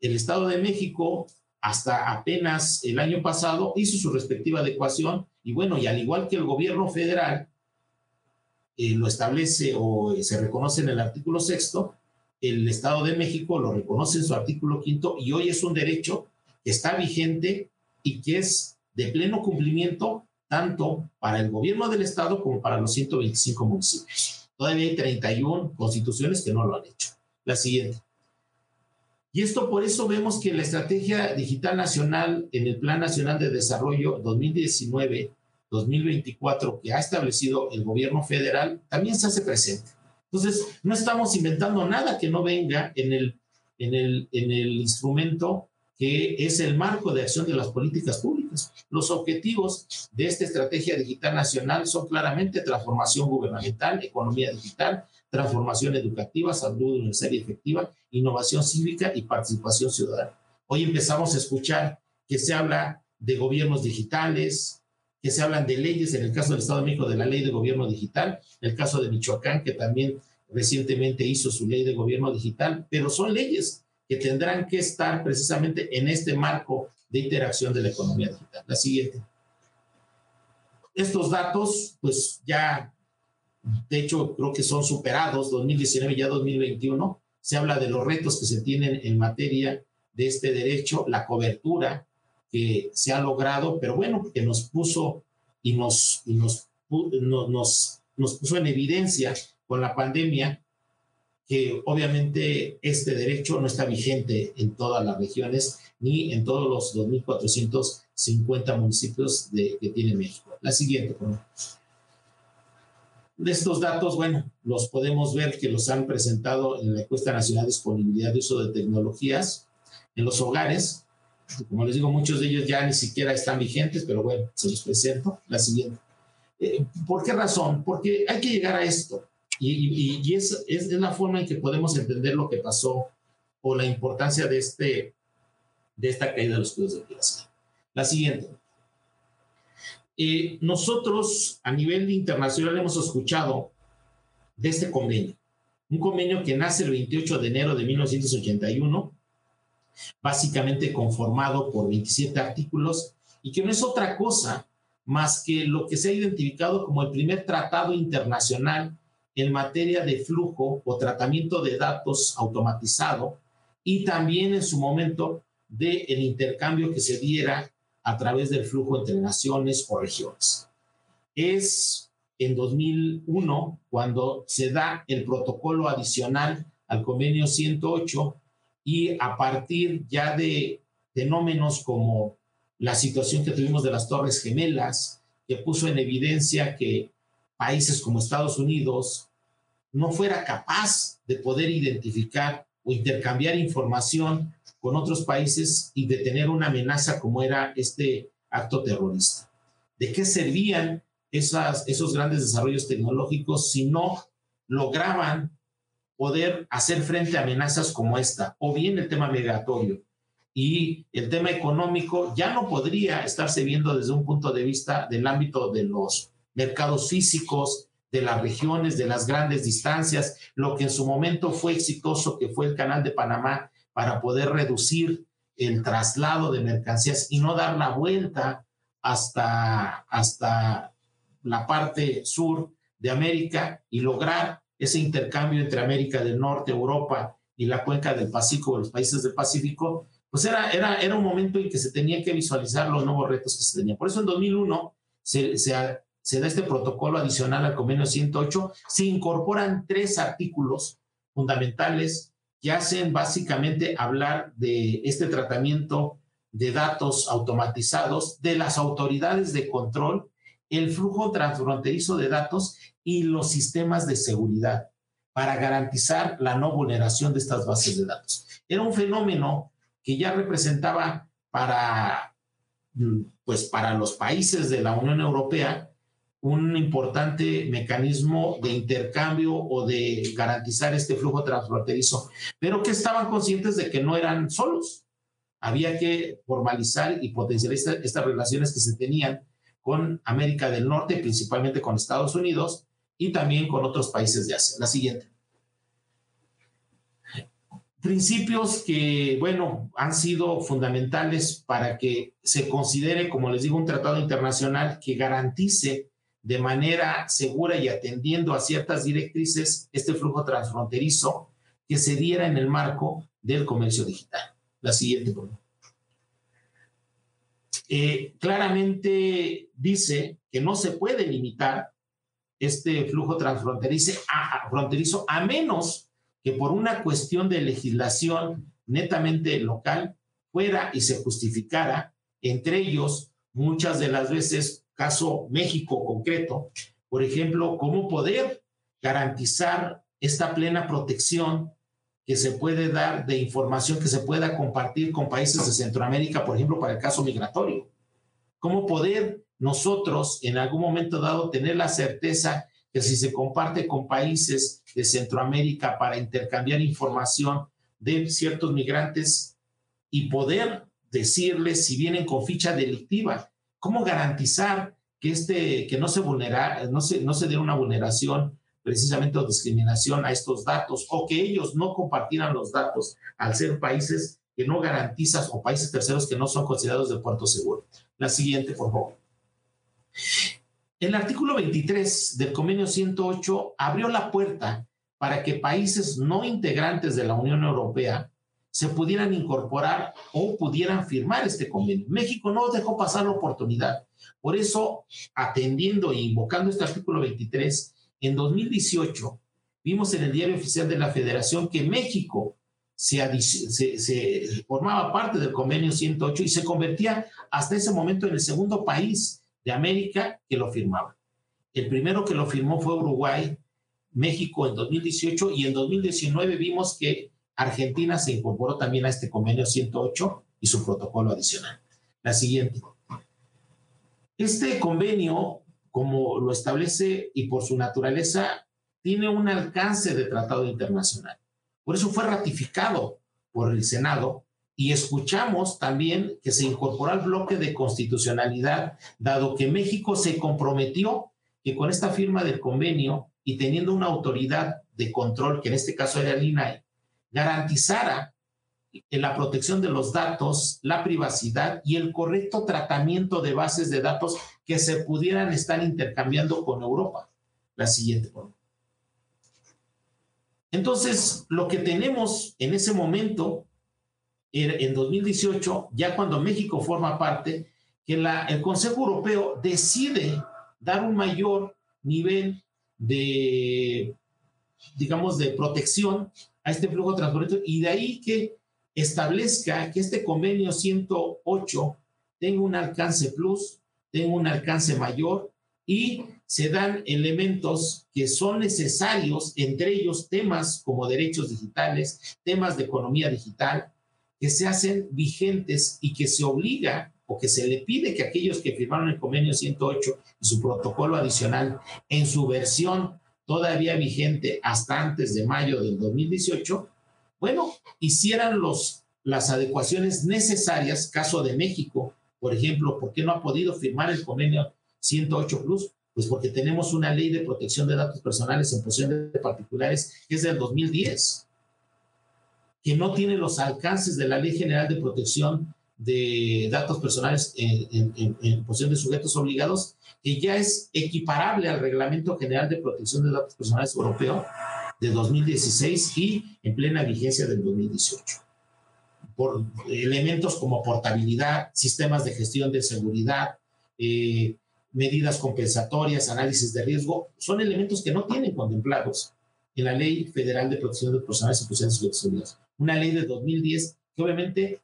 El Estado de México, hasta apenas el año pasado, hizo su respectiva adecuación, y bueno, y al igual que el gobierno federal eh, lo establece o se reconoce en el artículo sexto, el Estado de México lo reconoce en su artículo quinto y hoy es un derecho que está vigente y que es de pleno cumplimiento tanto para el gobierno del Estado como para los 125 municipios. Todavía hay 31 constituciones que no lo han hecho. La siguiente. Y esto por eso vemos que la Estrategia Digital Nacional en el Plan Nacional de Desarrollo 2019-2024 que ha establecido el gobierno federal también se hace presente. Entonces, no estamos inventando nada que no venga en el, en el, en el instrumento que es el marco de acción de las políticas públicas. Los objetivos de esta estrategia digital nacional son claramente transformación gubernamental, economía digital, transformación educativa, salud universal y efectiva, innovación cívica y participación ciudadana. Hoy empezamos a escuchar que se habla de gobiernos digitales, que se hablan de leyes, en el caso del Estado de México, de la ley de gobierno digital, en el caso de Michoacán, que también recientemente hizo su ley de gobierno digital, pero son leyes que tendrán que estar precisamente en este marco de interacción de la economía digital. La siguiente. Estos datos, pues ya de hecho creo que son superados, 2019 ya 2021, se habla de los retos que se tienen en materia de este derecho, la cobertura que se ha logrado, pero bueno, que nos puso y nos, y nos, nos, nos puso en evidencia con la pandemia que obviamente este derecho no está vigente en todas las regiones ni en todos los 2.450 municipios de, que tiene México. La siguiente, por favor. De estos datos, bueno, los podemos ver que los han presentado en la encuesta nacional de disponibilidad de uso de tecnologías en los hogares. Como les digo, muchos de ellos ya ni siquiera están vigentes, pero bueno, se los presento. La siguiente. Eh, ¿Por qué razón? Porque hay que llegar a esto. Y, y, es, es, la forma en que podemos entender lo que pasó o la importancia de, este, de esta caída de los cuidados de privacidad. La siguiente. Nosotros a nivel internacional hemos escuchado de este convenio, un convenio que nace el 28 de enero de 1981, básicamente conformado por 27 artículos y que no es otra cosa más que lo que se ha identificado como el primer tratado internacional en materia de flujo o tratamiento de datos automatizado y también en su momento del el intercambio que se diera a través del flujo entre naciones o regiones. Es en 2001 cuando se da el protocolo adicional al convenio 108 y a partir ya de fenómenos como la situación que tuvimos de las Torres Gemelas, que puso en evidencia que países como Estados Unidos no fuera capaz de poder identificar o intercambiar información con otros países y detener una amenaza como era este acto terrorista. ¿De qué servían esos grandes desarrollos tecnológicos si no lograban poder hacer frente a amenazas como esta? O bien el tema migratorio y el tema económico ya no podría estarse viendo desde un punto de vista del ámbito de los mercados físicos, de las regiones, de las grandes distancias, lo que en su momento fue exitoso, que fue el canal de Panamá, para poder reducir el traslado de mercancías y no dar la vuelta hasta, hasta la parte sur de América y lograr ese intercambio entre América del Norte, Europa y la cuenca del Pacífico, los países del Pacífico, pues era, era, era un momento en que se tenía que visualizar los nuevos retos que se tenían. Por eso en 2001 se, se, se da este protocolo adicional al convenio 108, se incorporan tres artículos fundamentales que hacen básicamente hablar de este tratamiento de datos automatizados de las autoridades de control, el flujo transfronterizo de datos y los sistemas de seguridad para garantizar la no vulneración de estas bases de datos. Era un fenómeno que ya representaba para, pues para los países de la Unión Europea un importante mecanismo de intercambio o de garantizar este flujo transfronterizo, pero que estaban conscientes de que no eran solos. Había que formalizar y potencializar estas relaciones que se tenían con América del Norte, principalmente con Estados Unidos y también con otros países de Asia. La siguiente. Principios que, bueno, han sido fundamentales para que se considere, como les digo, un tratado internacional que garantice de manera segura y atendiendo a ciertas directrices este flujo transfronterizo que se diera en el marco del comercio digital. La siguiente, por favor. Eh, claramente dice que no se puede limitar este flujo transfronterizo a, fronterizo, a menos que por una cuestión de legislación netamente local fuera y se justificara, entre ellos, muchas de las veces, caso México concreto, por ejemplo, cómo poder garantizar esta plena protección que se puede dar de información que se pueda compartir con países de Centroamérica, por ejemplo, para el caso migratorio. ¿Cómo poder nosotros en algún momento dado tener la certeza que si se comparte con países de Centroamérica para intercambiar información de ciertos migrantes y poder decirles si vienen con ficha delictiva, cómo garantizar que este que no se vulnera, no se no se dé una vulneración precisamente o discriminación a estos datos o que ellos no compartieran los datos al ser países que no garantizan o países terceros que no son considerados de puerto seguro. La siguiente, por favor. El artículo 23 del convenio 108 abrió la puerta para que países no integrantes de la Unión Europea se pudieran incorporar o pudieran firmar este convenio. México no dejó pasar la oportunidad. Por eso, atendiendo e invocando este artículo 23, en 2018 vimos en el diario oficial de la Federación que México se, formaba parte del convenio 108 y se convertía hasta ese momento en el segundo país de América que lo firmaba. El primero que lo firmó fue Uruguay, México en 2018 y en 2019 vimos que Argentina se incorporó también a este convenio 108 y su protocolo adicional. La siguiente. Este convenio, como lo establece y por su naturaleza, tiene un alcance de tratado internacional. Por eso fue ratificado por el Senado y escuchamos también que se incorporó al bloque de constitucionalidad, dado que México se comprometió que con esta firma del convenio y teniendo una autoridad de control, que en este caso era el INAI, garantizara la protección de los datos, la privacidad y el correcto tratamiento de bases de datos que se pudieran estar intercambiando con Europa. La siguiente. Entonces, lo que tenemos en ese momento, en 2018, ya cuando México forma parte, que el Consejo Europeo decide dar un mayor nivel de, digamos, de protección a este flujo transfronterizo y de ahí que establezca que este convenio 108 tenga un alcance plus, tenga un alcance mayor y se dan elementos que son necesarios, entre ellos temas como derechos digitales, temas de economía digital, que se hacen vigentes y que se obliga o que se le pide que aquellos que firmaron el convenio 108 y su protocolo adicional en su versión todavía vigente hasta antes de mayo del 2018, bueno, hicieran los, las adecuaciones necesarias, caso de México, por ejemplo, ¿por qué no ha podido firmar el convenio 108 Plus? Pues porque tenemos una ley de protección de datos personales en posesión de particulares que es del 2010, que no tiene los alcances de la Ley General de Protección de Datos Personales en, en, posesión de sujetos obligados, que ya es equiparable al Reglamento General de Protección de Datos Personales Europeo de 2016 y en plena vigencia del 2018. Por elementos como portabilidad, sistemas de gestión de seguridad, eh, medidas compensatorias, análisis de riesgo, son elementos que no tienen contemplados en la Ley Federal de Protección de Personas y Sujetos Una ley de 2010 que obviamente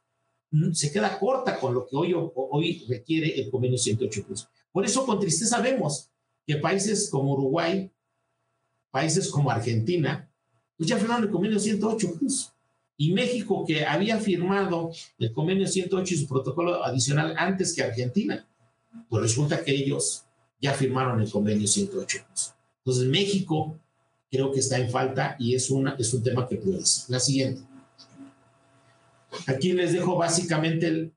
se queda corta con lo que hoy, hoy requiere el convenio 108 Por eso con tristeza vemos que países como Uruguay, países como Argentina, pues ya firmaron el convenio 108 Y México, que había firmado el convenio 108 y su protocolo adicional antes que Argentina, pues resulta que ellos ya firmaron el convenio 108. Entonces México creo que está en falta y es, una, es un tema que prioriza. La siguiente. Aquí les dejo básicamente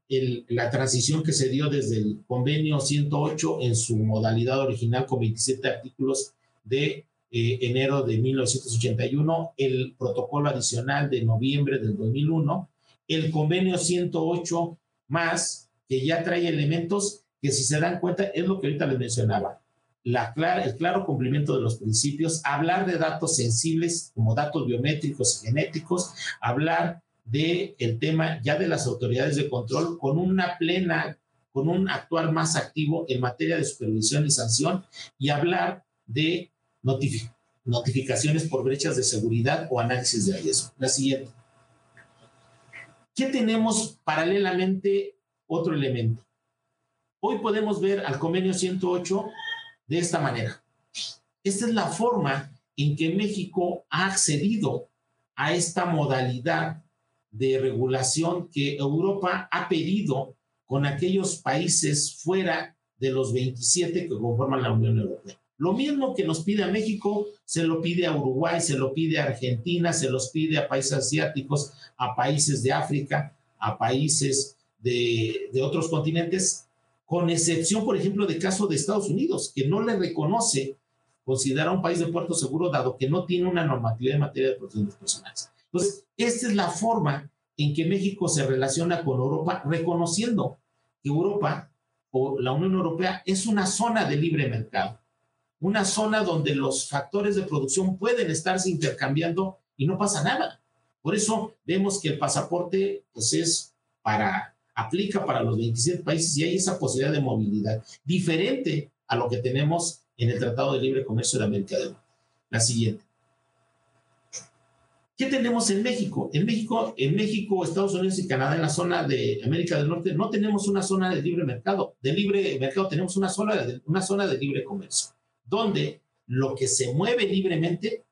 la transición que se dio desde el convenio 108 en su modalidad original con 27 artículos de eh, enero de 1981, el protocolo adicional de noviembre del 2001, el convenio 108 más, que ya trae elementos que si se dan cuenta es lo que ahorita les mencionaba. el claro cumplimiento de los principios, hablar de datos sensibles como datos biométricos y genéticos, hablar del el tema ya de las autoridades de control con una plena, con un actuar más activo en materia de supervisión y sanción y hablar de notificaciones por brechas de seguridad o análisis de riesgo. La siguiente. ¿Qué tenemos paralelamente otro elemento? Hoy podemos ver al convenio 108 de esta manera. Esta es la forma en que México ha accedido a esta modalidad de regulación que Europa ha pedido con aquellos países fuera de los 27 que conforman la Unión Europea. Lo mismo que nos pide a México, se lo pide a Uruguay, se lo pide a Argentina, se los pide a países asiáticos, a países de África, a países de, otros continentes, con excepción, por ejemplo, del caso de Estados Unidos, que no le reconoce, considera un país de puerto seguro, dado que no tiene una normatividad en materia de protección de personales. Entonces, esta es la forma en que México se relaciona con Europa, reconociendo que Europa o la Unión Europea es una zona de libre mercado, una zona donde los factores de producción pueden estarse intercambiando y no pasa nada. Por eso vemos que el pasaporte pues es para aplica para los 27 países y hay esa posibilidad de movilidad, diferente a lo que tenemos en el Tratado de Libre Comercio de América del Norte. La siguiente. ¿Qué tenemos en México? En México, en México, Estados Unidos y Canadá, en la zona de América del Norte, no tenemos una zona de libre mercado. De libre mercado tenemos una zona de, una zona de libre comercio, donde lo que se mueve libremente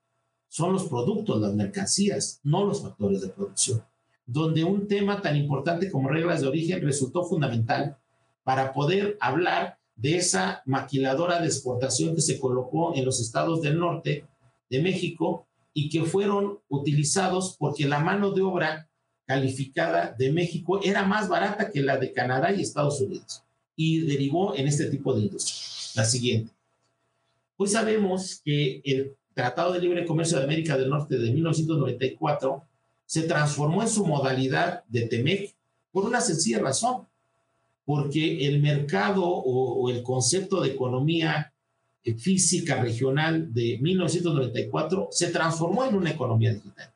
son los productos, las mercancías, no los factores de producción donde un tema tan importante como reglas de origen resultó fundamental para poder hablar de esa maquiladora de exportación que se colocó en los estados del norte de México y que fueron utilizados porque la mano de obra calificada de México era más barata que la de Canadá y Estados Unidos y derivó en este tipo de industria. La siguiente. Hoy sabemos que el Tratado de Libre Comercio de América del Norte de 1994 se transformó en su modalidad de TEMEC por una sencilla razón, porque el mercado o, el concepto de economía física regional de 1994 se transformó en una economía digital.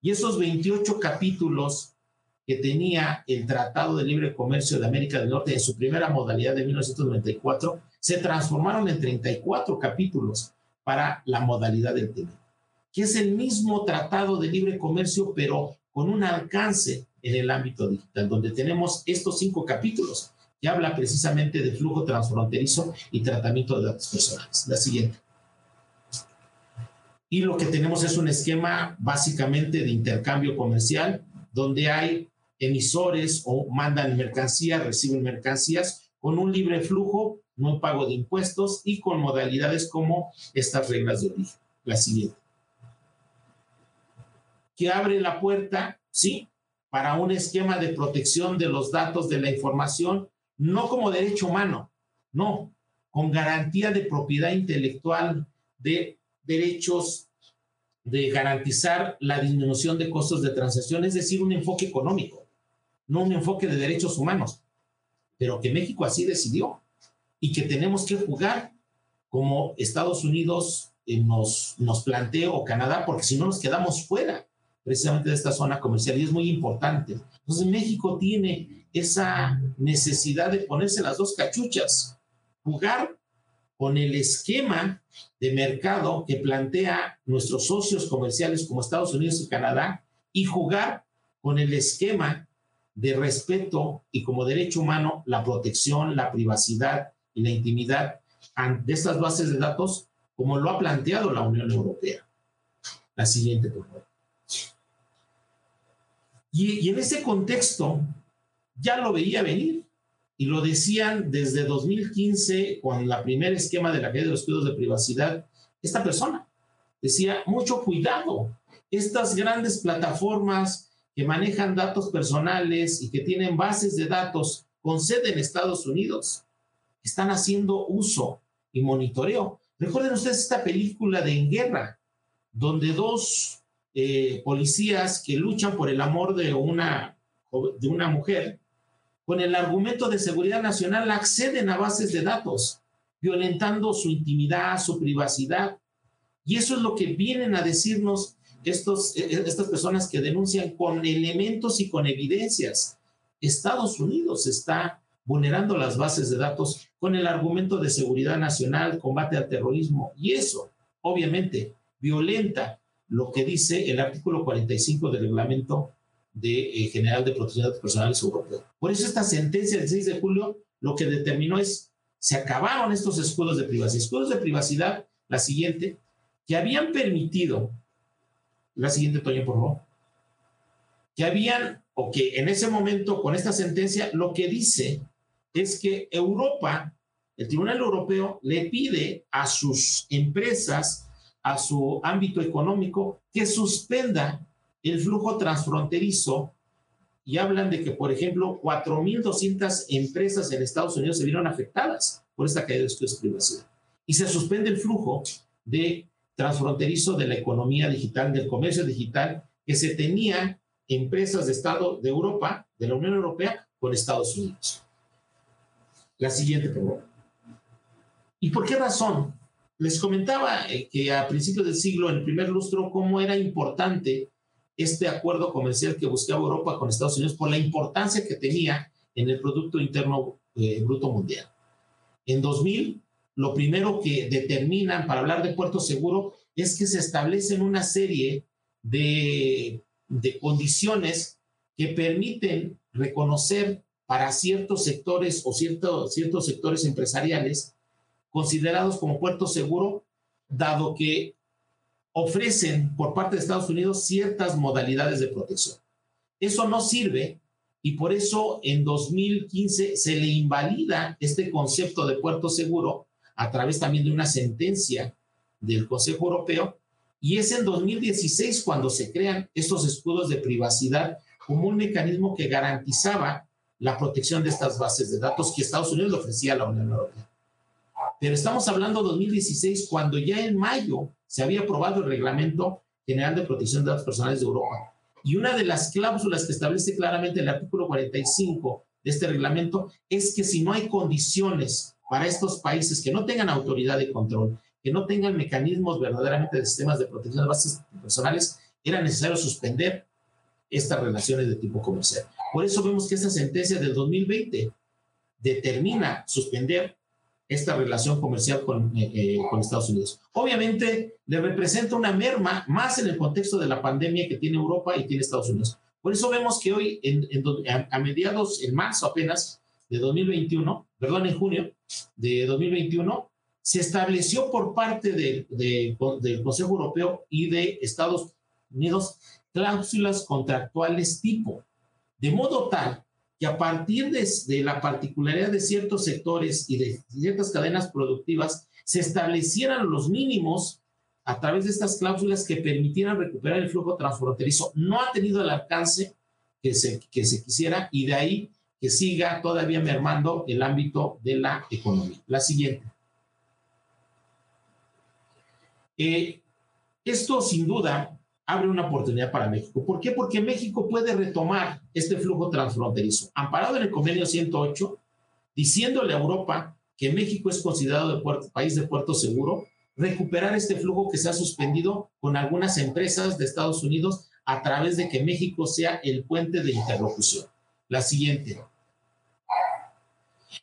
Y esos 28 capítulos que tenía el Tratado de Libre Comercio de América del Norte en su primera modalidad de 1994 se transformaron en 34 capítulos para la modalidad del TEMEC que es el mismo tratado de libre comercio, pero con un alcance en el ámbito digital, donde tenemos estos cinco capítulos que habla precisamente de flujo transfronterizo y tratamiento de datos personales. La siguiente. Y lo que tenemos es un esquema básicamente de intercambio comercial, donde hay emisores o mandan mercancías, reciben mercancías con un libre flujo, no pago de impuestos y con modalidades como estas reglas de origen. La siguiente que abre la puerta, ¿sí? Para un esquema de protección de los datos de la información, no como derecho humano, no, con garantía de propiedad intelectual, de derechos, de garantizar la disminución de costos de transacción, es decir, un enfoque económico, no un enfoque de derechos humanos, pero que México así decidió y que tenemos que jugar como Estados Unidos eh, nos, nos plantea o Canadá, porque si no nos quedamos fuera precisamente de esta zona comercial y es muy importante. Entonces México tiene esa necesidad de ponerse las dos cachuchas, jugar con el esquema de mercado que plantea nuestros socios comerciales como Estados Unidos y Canadá y jugar con el esquema de respeto y como derecho humano la protección, la privacidad y la intimidad de estas bases de datos como lo ha planteado la Unión Europea. La siguiente, por favor. Y, en ese contexto ya lo veía venir y lo decían desde 2015 con la primer esquema de la ley de los cuidados de privacidad, esta persona decía, mucho cuidado, estas grandes plataformas que manejan datos personales y que tienen bases de datos con sede en Estados Unidos, están haciendo uso y monitoreo. Recuerden ustedes esta película de En Guerra, donde dos eh, policías que luchan por el amor de una, de una mujer, con el argumento de seguridad nacional acceden a bases de datos. violentando su intimidad, su privacidad. Y eso es lo que vienen a decirnos estos, e, e, estas personas que denuncian con elementos y con evidencias. Estados Unidos está vulnerando las bases de datos con el argumento de seguridad nacional, combate al terrorismo. Y eso, obviamente, violenta lo que dice el artículo 45 del reglamento de, eh, general de protección de datos personales europeo. Por eso esta sentencia del 6 de julio lo que determinó es, se acabaron estos escudos de privacidad. Escudos de privacidad, la siguiente, que habían permitido, la siguiente, Toño, por favor, que habían, o que en ese momento, con esta sentencia, lo que dice es que Europa, el Tribunal Europeo, le pide a sus empresas, a su ámbito económico, que suspenda el flujo transfronterizo y hablan de que, por ejemplo, 4.200 empresas en Estados Unidos se vieron afectadas por esta caída de estudios privacidad. Y se suspende el flujo de transfronterizo de la economía digital, del comercio digital, que se tenía empresas de Estado de Europa, de la Unión Europea, con Estados Unidos. La siguiente, favor. ¿Y por qué razón? Les comentaba eh, que a principios del siglo, en el primer lustro, cómo era importante este acuerdo comercial que buscaba Europa con Estados Unidos por la importancia que tenía en el Producto Interno eh, Bruto Mundial. En 2000, lo primero que determinan para hablar de puerto seguro es que se establecen una serie de, de condiciones que permiten reconocer para ciertos sectores o ciertos ciertos sectores empresariales considerados como puerto seguro, dado que ofrecen por parte de Estados Unidos ciertas modalidades de protección. Eso no sirve y por eso en 2015 se le invalida este concepto de puerto seguro a través también de una sentencia del Consejo Europeo y es en 2016 cuando se crean estos escudos de privacidad como un mecanismo que garantizaba la protección de estas bases de datos que Estados Unidos le ofrecía a la Unión Europea. Pero estamos hablando de 2016 cuando ya en mayo se había aprobado el Reglamento General de Protección de Datos Personales de Europa. Y una de las cláusulas que establece claramente el artículo 45 de este reglamento es que si no hay condiciones para estos países que no tengan autoridad de control, que no tengan mecanismos verdaderamente de sistemas de protección de bases personales, era necesario suspender estas relaciones de tipo comercial. Por eso vemos que esta sentencia del 2020 determina suspender esta relación comercial con, eh, eh, Estados Unidos. Obviamente le representa una merma más en el contexto de la pandemia que tiene Europa y tiene Estados Unidos. Por eso vemos que hoy, a, mediados, en marzo apenas de 2021, perdón, en junio de 2021, se estableció por parte de, del Consejo Europeo y de Estados Unidos cláusulas contractuales tipo, de modo tal que a partir de, la particularidad de ciertos sectores y de ciertas cadenas productivas se establecieran los mínimos a través de estas cláusulas que permitieran recuperar el flujo transfronterizo. No ha tenido el alcance que se, que se quisiera y de ahí que siga todavía mermando el ámbito de la economía. La siguiente. Eh, esto sin duda abre una oportunidad para México. ¿Por qué? Porque México puede retomar este flujo transfronterizo, amparado en el convenio 108, diciéndole a Europa que México es considerado de país de puerto seguro, recuperar este flujo que se ha suspendido con algunas empresas de Estados Unidos a través de que México sea el puente de interlocución. La siguiente.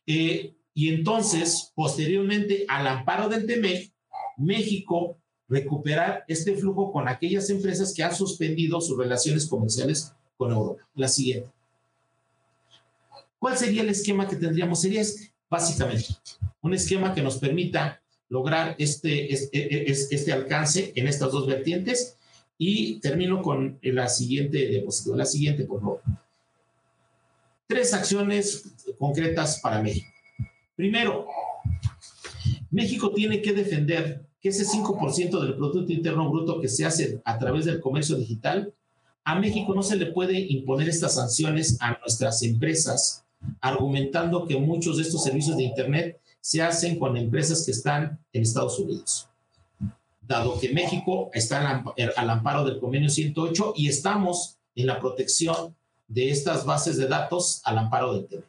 Eh, y entonces, posteriormente, al amparo del TEMEC, México recuperar este flujo con aquellas empresas que han suspendido sus relaciones comerciales con Europa. La siguiente. ¿Cuál sería el esquema que tendríamos? Sería básicamente un esquema que nos permita lograr este, este, este alcance en estas dos vertientes. Y termino con la siguiente diapositiva. La siguiente, por favor. Tres acciones concretas para México. Primero, México tiene que defender que ese 5% del Producto Interno Bruto que se hace a través del comercio digital, a México no se le puede imponer estas sanciones a nuestras empresas, argumentando que muchos de estos servicios de Internet se hacen con empresas que están en Estados Unidos. Dado que México está al amparo del convenio 108 y estamos en la protección de estas bases de datos al amparo del TV.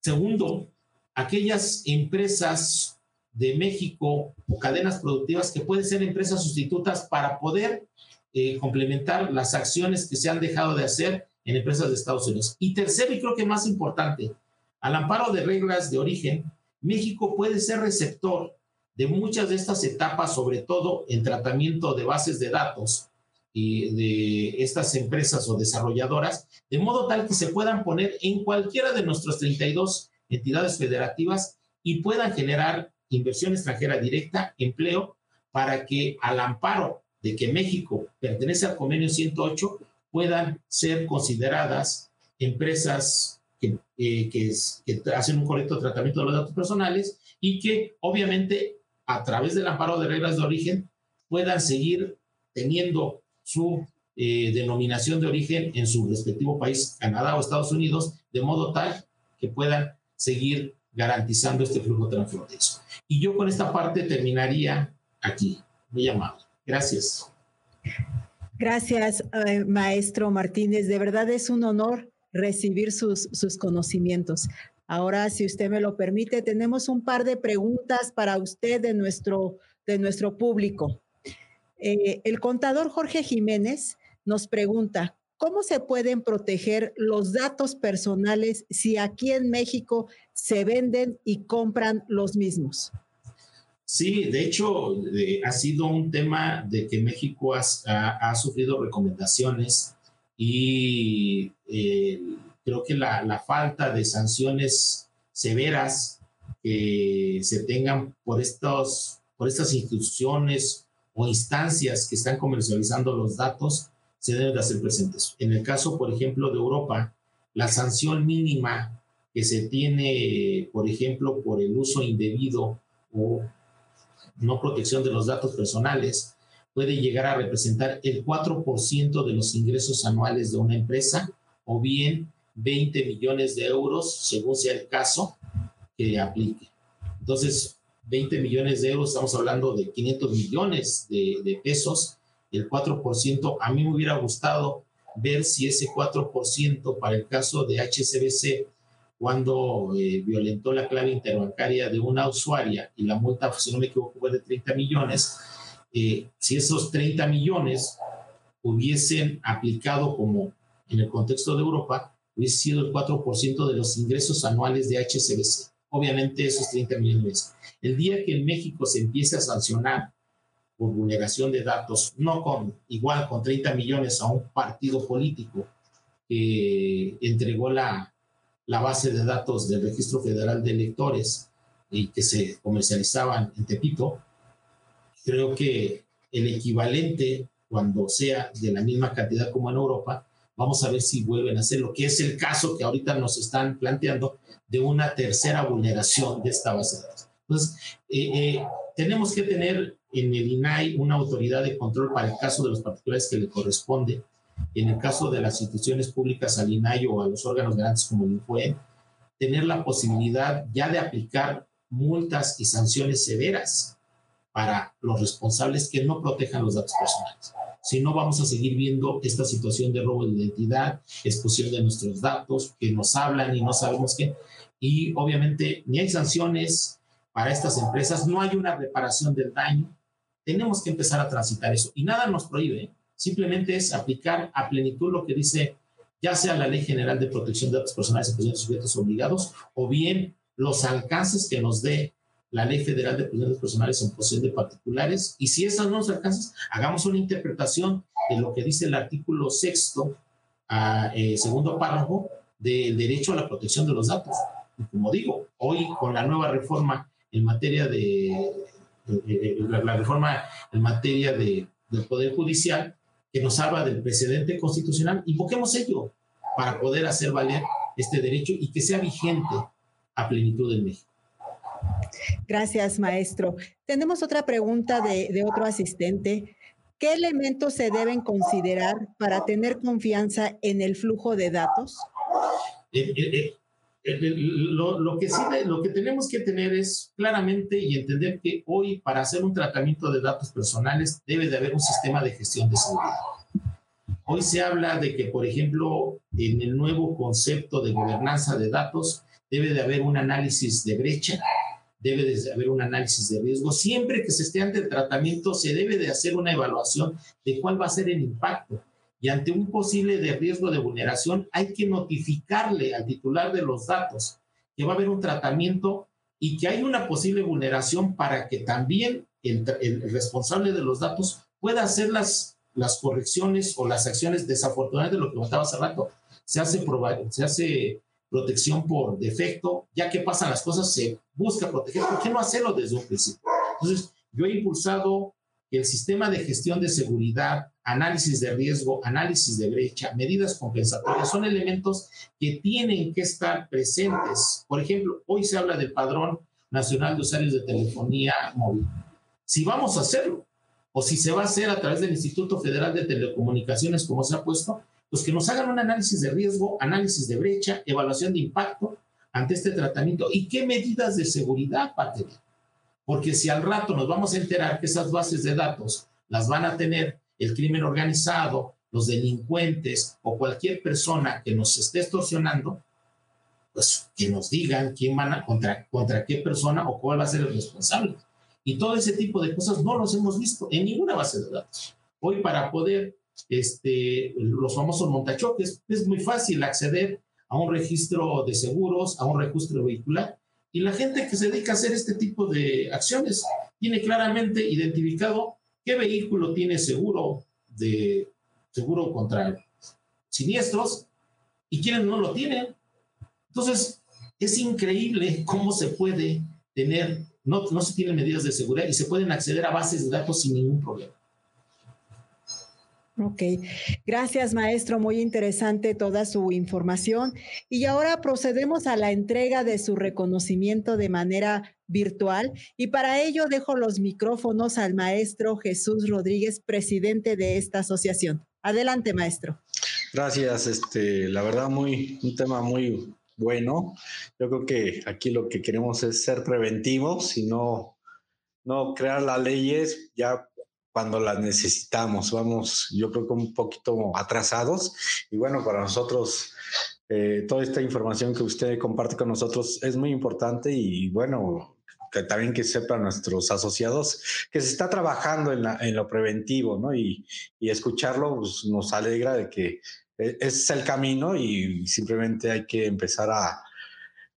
Segundo, aquellas empresas de México o cadenas productivas que pueden ser empresas sustitutas para poder eh, complementar las acciones que se han dejado de hacer en empresas de Estados Unidos. Y tercero, y creo que más importante, al amparo de reglas de origen, México puede ser receptor de muchas de estas etapas, sobre todo en tratamiento de bases de datos y de estas empresas o desarrolladoras, de modo tal que se puedan poner en cualquiera de nuestras 32 entidades federativas y puedan generar inversión extranjera directa, empleo, para que al amparo de que México pertenece al convenio 108 puedan ser consideradas empresas que, eh, que, hacen un correcto tratamiento de los datos personales y que obviamente a través del amparo de reglas de origen puedan seguir teniendo su eh, denominación de origen en su respectivo país, Canadá o Estados Unidos, de modo tal que puedan seguir garantizando este flujo transfronterizo. Y yo con esta parte terminaría aquí. Muy amable. Gracias. Gracias, eh, maestro Martínez. De verdad es un honor recibir sus, sus conocimientos. Ahora, si usted me lo permite, tenemos un par de preguntas para usted de nuestro, de nuestro público. Eh, el contador Jorge Jiménez nos pregunta, ¿cómo se pueden proteger los datos personales si aquí en México se venden y compran los mismos? Sí, de hecho, ha sido un tema de que México ha, sufrido recomendaciones y eh, creo que la, falta de sanciones severas que se tengan por, estos, por estas instituciones o instancias que están comercializando los datos se deben de hacer presentes. En el caso, por ejemplo, de Europa, la sanción mínima que se tiene, por ejemplo, por el uso indebido o no protección de los datos personales, puede llegar a representar el 4% de los ingresos anuales de una empresa o bien 20 millones de euros, según sea el caso que aplique. Entonces, 20 millones de euros, estamos hablando de 500 millones de, pesos, el 4%, a mí me hubiera gustado ver si ese 4% para el caso de HCBC, cuando eh, violentó la clave interbancaria de una usuaria y la multa, si no me equivoco, fue de 30 millones, eh, si esos 30 millones hubiesen aplicado como en el contexto de Europa, hubiese sido el 4% de los ingresos anuales de HCBC. Obviamente esos 30 millones. El día que en México se empiece a sancionar por vulneración de datos, no con igual con 30 millones a un partido político que entregó la, la base de datos del Registro Federal de Electores y que se comercializaban en Tepito, creo que el equivalente, cuando sea de la misma cantidad como en Europa, Vamos a ver si vuelven a hacer lo que es el caso que ahorita nos están planteando de una tercera vulneración de esta base de datos. Entonces, eh, eh, tenemos que tener en el INAI una autoridad de control para el caso de los particulares que le corresponde. En el caso de las instituciones públicas al INAI o a los órganos grandes como el INFUE, tener la posibilidad ya de aplicar multas y sanciones severas para los responsables que no protejan los datos personales. Si no, vamos a seguir viendo esta situación de robo de identidad, exposición de nuestros datos, que nos hablan y no sabemos qué. Y obviamente ni hay sanciones para estas empresas, no hay una reparación del daño. Tenemos que empezar a transitar eso. Y nada nos prohíbe, simplemente es aplicar a plenitud lo que dice ya sea la Ley General de Protección de Datos Personales y de Sujetos Obligados, o bien los alcances que nos dé la Ley Federal de Protección Personales en posesión de particulares, y si esas no nos alcanzan, hagamos una interpretación de lo que dice el artículo sexto, a, eh, segundo párrafo, del derecho a la protección de los datos. Y como digo, hoy con la nueva reforma en materia de, la, reforma en materia de, del Poder Judicial, que nos habla del precedente constitucional, invoquemos ello para poder hacer valer este derecho y que sea vigente a plenitud en México. Gracias, maestro. Tenemos otra pregunta de, otro asistente. ¿Qué elementos se deben considerar para tener confianza en el flujo de datos? Eh, eh, eh, lo, que sí, lo que tenemos que tener es claramente y entender que hoy para hacer un tratamiento de datos personales debe de haber un sistema de gestión de seguridad. Hoy se habla de que, por ejemplo, en el nuevo concepto de gobernanza de datos debe de haber un análisis de brecha debe de haber un análisis de riesgo. Siempre que se esté ante el tratamiento, se debe de hacer una evaluación de cuál va a ser el impacto. Y ante un posible de riesgo de vulneración, hay que notificarle al titular de los datos que va a haber un tratamiento y que hay una posible vulneración para que también el, responsable de los datos pueda hacer las, las correcciones o las acciones desafortunadas de lo que contaba hace rato. Se hace, se hace protección por defecto, ya que pasan las cosas, se busca proteger. ¿Por qué no hacerlo desde un principio? Entonces, yo he impulsado el sistema de gestión de seguridad, análisis de riesgo, análisis de brecha, medidas compensatorias, son elementos que tienen que estar presentes. Por ejemplo, hoy se habla del Padrón Nacional de Usuarios de Telefonía Móvil. Si vamos a hacerlo, o si se va a hacer a través del Instituto Federal de Telecomunicaciones, como se ha puesto, pues que nos hagan un análisis de riesgo, análisis de brecha, evaluación de impacto ante este tratamiento y qué medidas de seguridad va a tener. Porque si al rato nos vamos a enterar que esas bases de datos las van a tener el crimen organizado, los delincuentes o cualquier persona que nos esté extorsionando, pues que nos digan quién van a, contra, contra qué persona o cuál va a ser el responsable. Y todo ese tipo de cosas no los hemos visto en ninguna base de datos. Hoy para poder, este, los famosos montachoques, es muy fácil acceder a un registro de seguros, a un registro vehicular, y la gente que se dedica a hacer este tipo de acciones tiene claramente identificado qué vehículo tiene seguro de seguro contra siniestros y quiénes no lo tienen. Entonces, es increíble cómo se puede tener, no, no se tienen medidas de seguridad y se pueden acceder a bases de datos sin ningún problema. Ok, gracias maestro, muy interesante toda su información. Y ahora procedemos a la entrega de su reconocimiento de manera virtual y para ello dejo los micrófonos al maestro Jesús Rodríguez, presidente de esta asociación. Adelante, maestro. Gracias, este, la verdad muy un tema muy bueno. Yo creo que aquí lo que queremos es ser preventivos y no no crear las leyes ya cuando las necesitamos. Vamos, yo creo que un poquito atrasados. Y bueno, para nosotros, eh, toda esta información que usted comparte con nosotros es muy importante y bueno, que también que sepan nuestros asociados que se está trabajando en, en lo preventivo, ¿no? Y, y escucharlo pues, nos alegra de que e, es el camino y simplemente hay que empezar a, eh,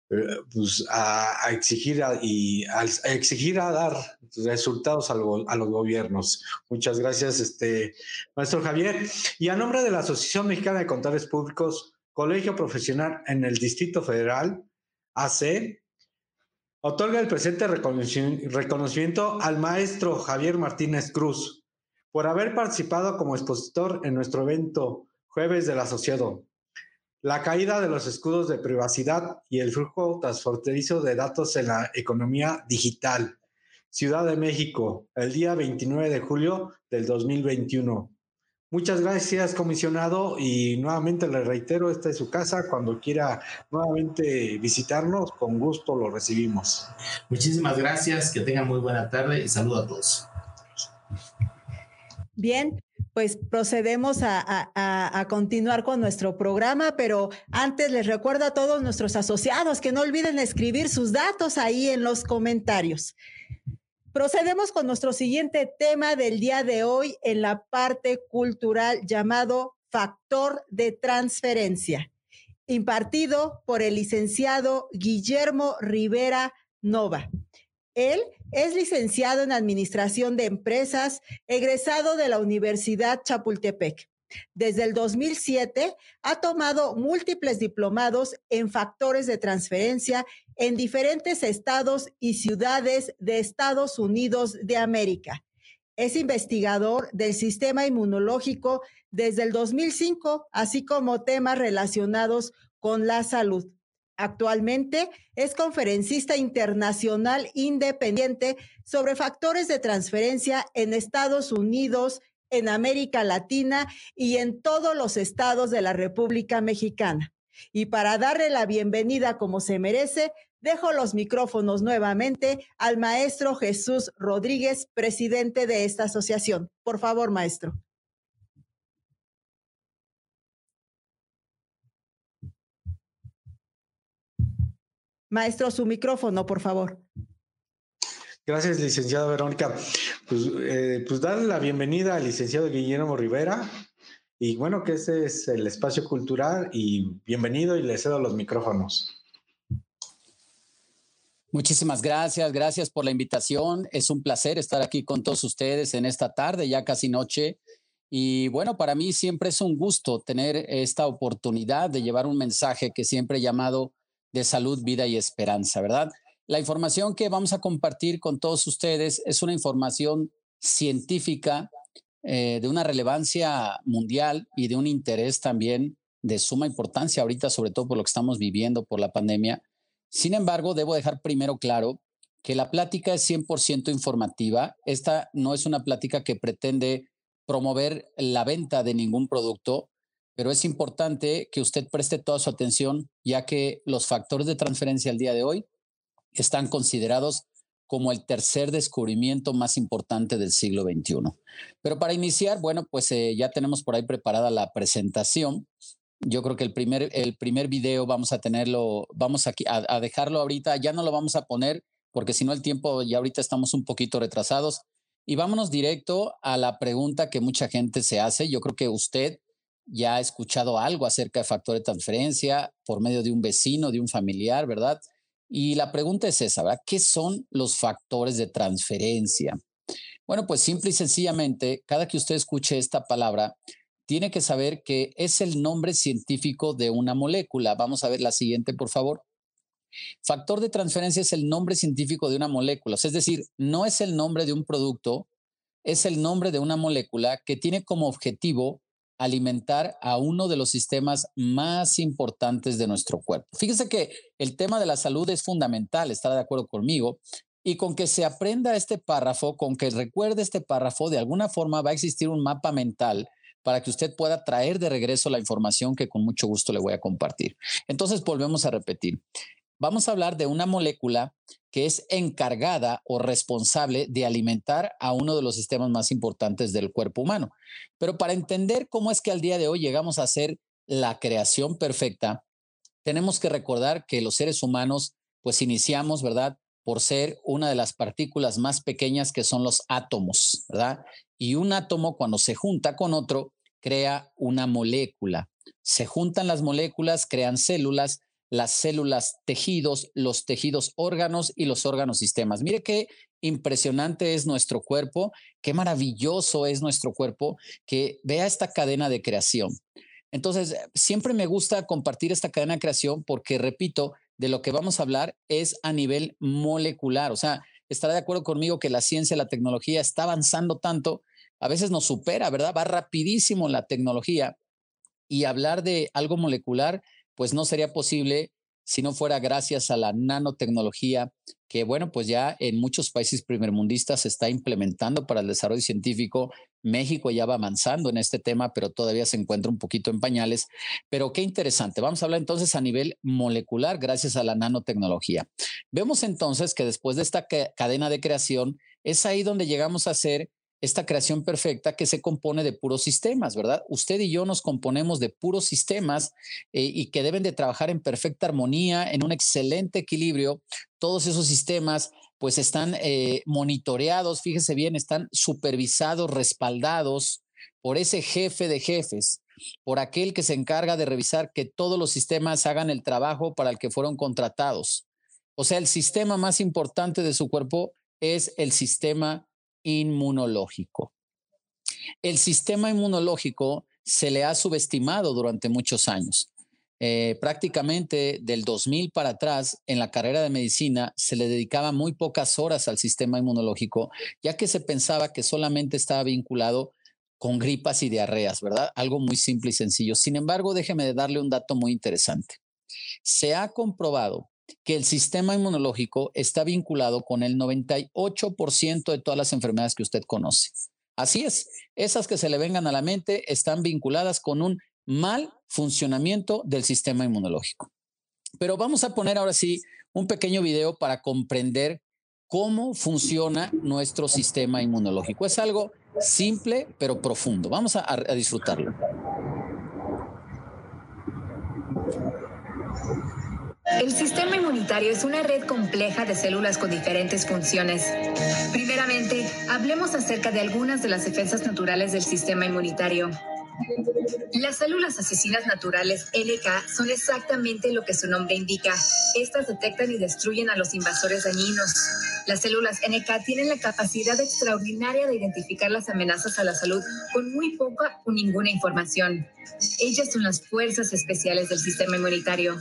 pues a, exigir y a, exigir a dar resultados a, los gobiernos. Muchas gracias, este maestro Javier. Y a nombre de la Asociación Mexicana de Contadores Públicos, Colegio Profesional en el Distrito Federal, AC, otorga el presente reconocimiento al maestro Javier Martínez Cruz por haber participado como expositor en nuestro evento Jueves del Asociado, la caída de los escudos de privacidad y el flujo transfronterizo de datos en la economía digital. Ciudad de México, el día 29 de julio del 2021. Muchas gracias, comisionado, y nuevamente le reitero, esta es su casa. Cuando quiera nuevamente visitarnos, con gusto lo recibimos. Muchísimas gracias, que tengan muy buena tarde y saludo a todos. Bien, pues procedemos a, continuar con nuestro programa, pero antes les recuerdo a todos nuestros asociados que no olviden escribir sus datos ahí en los comentarios. Procedemos con nuestro siguiente tema del día de hoy en la parte cultural llamado factor de transferencia, impartido por el licenciado Guillermo Rivera Nova. Él es licenciado en Administración de Empresas, egresado de la Universidad Chapultepec. Desde el 2007 ha tomado múltiples diplomados en factores de transferencia en diferentes estados y ciudades de Estados Unidos de América. Es investigador del sistema inmunológico desde el 2005, así como temas relacionados con la salud. Actualmente es conferencista internacional independiente sobre factores de transferencia en Estados Unidos, en América Latina y en todos los estados de la República Mexicana. Y para darle la bienvenida como se merece, dejo los micrófonos nuevamente al maestro Jesús Rodríguez, presidente de esta asociación. Por favor, maestro. Maestro, su micrófono, por favor. Gracias, licenciada Verónica. Pues, eh, pues darle la bienvenida al licenciado Guillermo Rivera. Y bueno, que este es el espacio cultural y bienvenido y le cedo los micrófonos. Muchísimas gracias, gracias por la invitación. Es un placer estar aquí con todos ustedes en esta tarde, ya casi noche. Y bueno, para mí siempre es un gusto tener esta oportunidad de llevar un mensaje que siempre he llamado de salud, vida y esperanza, ¿verdad? La información que vamos a compartir con todos ustedes es una información científica eh, de una relevancia mundial y de un interés también de suma importancia ahorita, sobre todo por lo que estamos viviendo por la pandemia. Sin embargo, debo dejar primero claro que la plática es 100% informativa. Esta no es una plática que pretende promover la venta de ningún producto, pero es importante que usted preste toda su atención, ya que los factores de transferencia al día de hoy están considerados como el tercer descubrimiento más importante del siglo XXI. Pero para iniciar, bueno, pues eh, ya tenemos por ahí preparada la presentación. Yo creo que el primer, el primer video vamos a tenerlo, vamos aquí a, a dejarlo ahorita, ya no lo vamos a poner porque si no el tiempo ya ahorita estamos un poquito retrasados. Y vámonos directo a la pregunta que mucha gente se hace. Yo creo que usted ya ha escuchado algo acerca de factor de transferencia por medio de un vecino, de un familiar, ¿verdad? Y la pregunta es esa, ¿verdad? ¿Qué son los factores de transferencia? Bueno, pues simple y sencillamente, cada que usted escuche esta palabra, tiene que saber que es el nombre científico de una molécula. Vamos a ver la siguiente, por favor. Factor de transferencia es el nombre científico de una molécula, es decir, no es el nombre de un producto, es el nombre de una molécula que tiene como objetivo alimentar a uno de los sistemas más importantes de nuestro cuerpo. Fíjese que el tema de la salud es fundamental, estará de acuerdo conmigo, y con que se aprenda este párrafo, con que recuerde este párrafo, de alguna forma va a existir un mapa mental para que usted pueda traer de regreso la información que con mucho gusto le voy a compartir. Entonces, volvemos a repetir. Vamos a hablar de una molécula que es encargada o responsable de alimentar a uno de los sistemas más importantes del cuerpo humano. Pero para entender cómo es que al día de hoy llegamos a ser la creación perfecta, tenemos que recordar que los seres humanos, pues iniciamos, ¿verdad? Por ser una de las partículas más pequeñas que son los átomos, ¿verdad? Y un átomo cuando se junta con otro, crea una molécula. Se juntan las moléculas, crean células las células tejidos, los tejidos órganos y los órganos sistemas. Mire qué impresionante es nuestro cuerpo, qué maravilloso es nuestro cuerpo, que vea esta cadena de creación. Entonces, siempre me gusta compartir esta cadena de creación porque, repito, de lo que vamos a hablar es a nivel molecular. O sea, estará de acuerdo conmigo que la ciencia, la tecnología está avanzando tanto, a veces nos supera, ¿verdad? Va rapidísimo la tecnología y hablar de algo molecular pues no sería posible si no fuera gracias a la nanotecnología que, bueno, pues ya en muchos países primermundistas se está implementando para el desarrollo científico. México ya va avanzando en este tema, pero todavía se encuentra un poquito en pañales. Pero qué interesante. Vamos a hablar entonces a nivel molecular gracias a la nanotecnología. Vemos entonces que después de esta cadena de creación, es ahí donde llegamos a ser esta creación perfecta que se compone de puros sistemas, ¿verdad? Usted y yo nos componemos de puros sistemas eh, y que deben de trabajar en perfecta armonía, en un excelente equilibrio. Todos esos sistemas pues están eh, monitoreados, fíjese bien, están supervisados, respaldados por ese jefe de jefes, por aquel que se encarga de revisar que todos los sistemas hagan el trabajo para el que fueron contratados. O sea, el sistema más importante de su cuerpo es el sistema inmunológico. El sistema inmunológico se le ha subestimado durante muchos años. Eh, prácticamente del 2000 para atrás, en la carrera de medicina, se le dedicaba muy pocas horas al sistema inmunológico, ya que se pensaba que solamente estaba vinculado con gripas y diarreas, ¿verdad? Algo muy simple y sencillo. Sin embargo, déjeme darle un dato muy interesante. Se ha comprobado que el sistema inmunológico está vinculado con el 98% de todas las enfermedades que usted conoce. Así es, esas que se le vengan a la mente están vinculadas con un mal funcionamiento del sistema inmunológico. Pero vamos a poner ahora sí un pequeño video para comprender cómo funciona nuestro sistema inmunológico. Es algo simple pero profundo. Vamos a, a disfrutarlo. El sistema inmunitario es una red compleja de células con diferentes funciones. Primeramente, hablemos acerca de algunas de las defensas naturales del sistema inmunitario. Las células asesinas naturales NK son exactamente lo que su nombre indica. Estas detectan y destruyen a los invasores dañinos. Las células NK tienen la capacidad extraordinaria de identificar las amenazas a la salud con muy poca o ninguna información. Ellas son las fuerzas especiales del sistema inmunitario.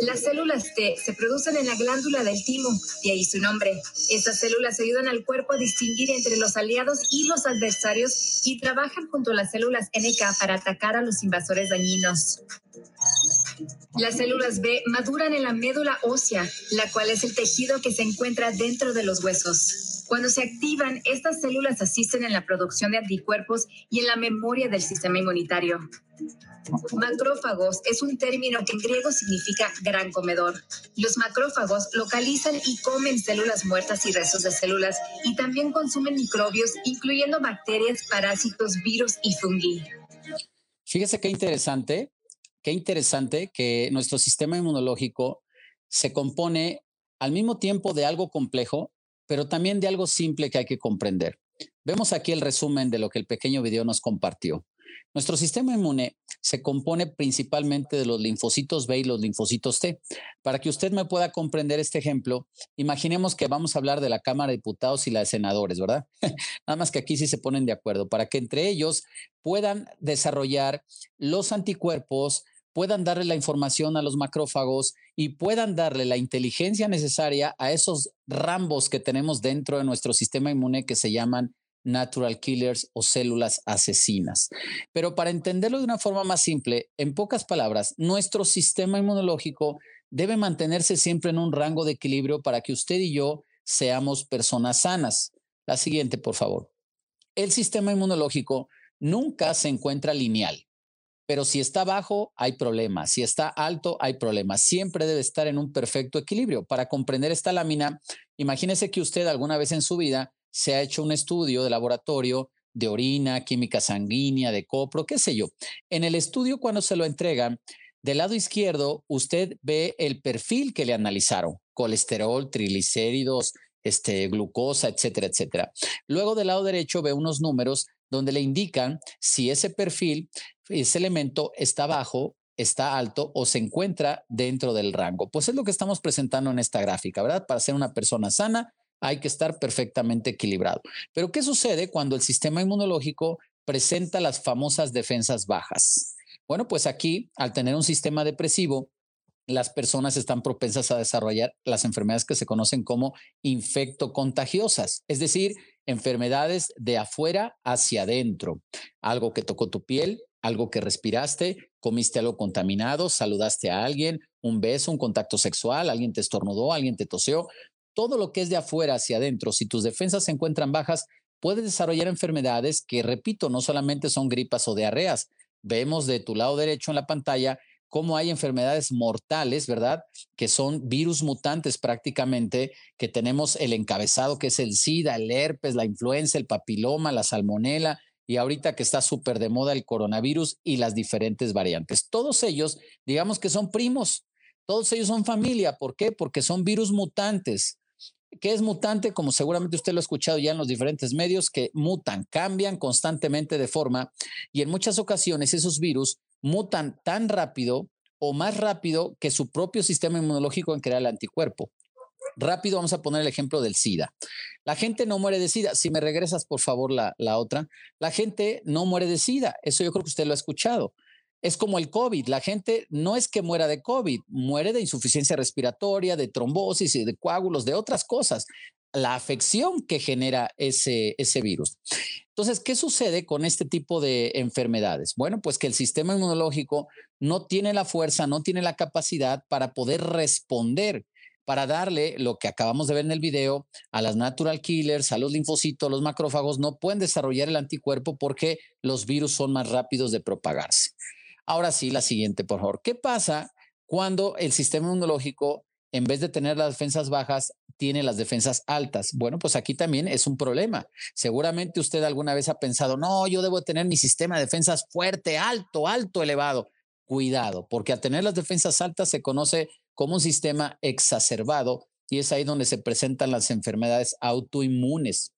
Las células T se producen en la glándula del timo, y ahí su nombre. Estas células ayudan al cuerpo a distinguir entre los aliados y los adversarios y trabajan junto a las células NK para atacar a los invasores dañinos. Las células B maduran en la médula ósea, la cual es el tejido que se encuentra dentro de los huesos. Cuando se activan, estas células asisten en la producción de anticuerpos y en la memoria del sistema inmunitario. Macrófagos es un término que en griego significa gran comedor. Los macrófagos localizan y comen células muertas y restos de células y también consumen microbios, incluyendo bacterias, parásitos, virus y fungi. Fíjese qué interesante, qué interesante que nuestro sistema inmunológico se compone al mismo tiempo de algo complejo, pero también de algo simple que hay que comprender. Vemos aquí el resumen de lo que el pequeño video nos compartió. Nuestro sistema inmune se compone principalmente de los linfocitos B y los linfocitos T. Para que usted me pueda comprender este ejemplo, imaginemos que vamos a hablar de la Cámara de Diputados y la de Senadores, ¿verdad? Nada más que aquí sí se ponen de acuerdo, para que entre ellos puedan desarrollar los anticuerpos, puedan darle la información a los macrófagos y puedan darle la inteligencia necesaria a esos rambos que tenemos dentro de nuestro sistema inmune que se llaman natural killers o células asesinas. Pero para entenderlo de una forma más simple, en pocas palabras, nuestro sistema inmunológico debe mantenerse siempre en un rango de equilibrio para que usted y yo seamos personas sanas. La siguiente, por favor. El sistema inmunológico nunca se encuentra lineal, pero si está bajo, hay problemas. Si está alto, hay problemas. Siempre debe estar en un perfecto equilibrio. Para comprender esta lámina, imagínese que usted alguna vez en su vida se ha hecho un estudio de laboratorio de orina, química sanguínea, de copro, qué sé yo. En el estudio, cuando se lo entregan, del lado izquierdo, usted ve el perfil que le analizaron, colesterol, triglicéridos, este, glucosa, etcétera, etcétera. Luego del lado derecho ve unos números donde le indican si ese perfil, ese elemento está bajo, está alto o se encuentra dentro del rango. Pues es lo que estamos presentando en esta gráfica, ¿verdad? Para ser una persona sana, hay que estar perfectamente equilibrado. Pero ¿qué sucede cuando el sistema inmunológico presenta las famosas defensas bajas? Bueno, pues aquí, al tener un sistema depresivo, las personas están propensas a desarrollar las enfermedades que se conocen como infectocontagiosas, es decir, enfermedades de afuera hacia adentro. Algo que tocó tu piel, algo que respiraste, comiste algo contaminado, saludaste a alguien, un beso, un contacto sexual, alguien te estornudó, alguien te toseó todo lo que es de afuera hacia adentro, si tus defensas se encuentran bajas, puedes desarrollar enfermedades que, repito, no solamente son gripas o diarreas. Vemos de tu lado derecho en la pantalla cómo hay enfermedades mortales, ¿verdad? Que son virus mutantes prácticamente, que tenemos el encabezado que es el SIDA, el herpes, la influenza, el papiloma, la salmonela y ahorita que está súper de moda el coronavirus y las diferentes variantes. Todos ellos, digamos que son primos, todos ellos son familia. ¿Por qué? Porque son virus mutantes. ¿Qué es mutante? Como seguramente usted lo ha escuchado ya en los diferentes medios, que mutan, cambian constantemente de forma y en muchas ocasiones esos virus mutan tan rápido o más rápido que su propio sistema inmunológico en crear el anticuerpo. Rápido, vamos a poner el ejemplo del SIDA. La gente no muere de SIDA. Si me regresas, por favor, la, la otra. La gente no muere de SIDA. Eso yo creo que usted lo ha escuchado. Es como el COVID. La gente no es que muera de COVID, muere de insuficiencia respiratoria, de trombosis y de coágulos, de otras cosas. La afección que genera ese, ese virus. Entonces, ¿qué sucede con este tipo de enfermedades? Bueno, pues que el sistema inmunológico no tiene la fuerza, no tiene la capacidad para poder responder para darle lo que acabamos de ver en el video a las natural killers, a los linfocitos, los macrófagos, no pueden desarrollar el anticuerpo porque los virus son más rápidos de propagarse. Ahora sí, la siguiente, por favor. ¿Qué pasa cuando el sistema inmunológico, en vez de tener las defensas bajas, tiene las defensas altas. Bueno, pues aquí también es un problema. Seguramente usted alguna vez ha pensado, no, yo debo tener mi sistema de defensas fuerte, alto, alto, elevado. Cuidado, porque al tener las defensas altas se conoce como un sistema exacerbado y es ahí donde se presentan las enfermedades autoinmunes.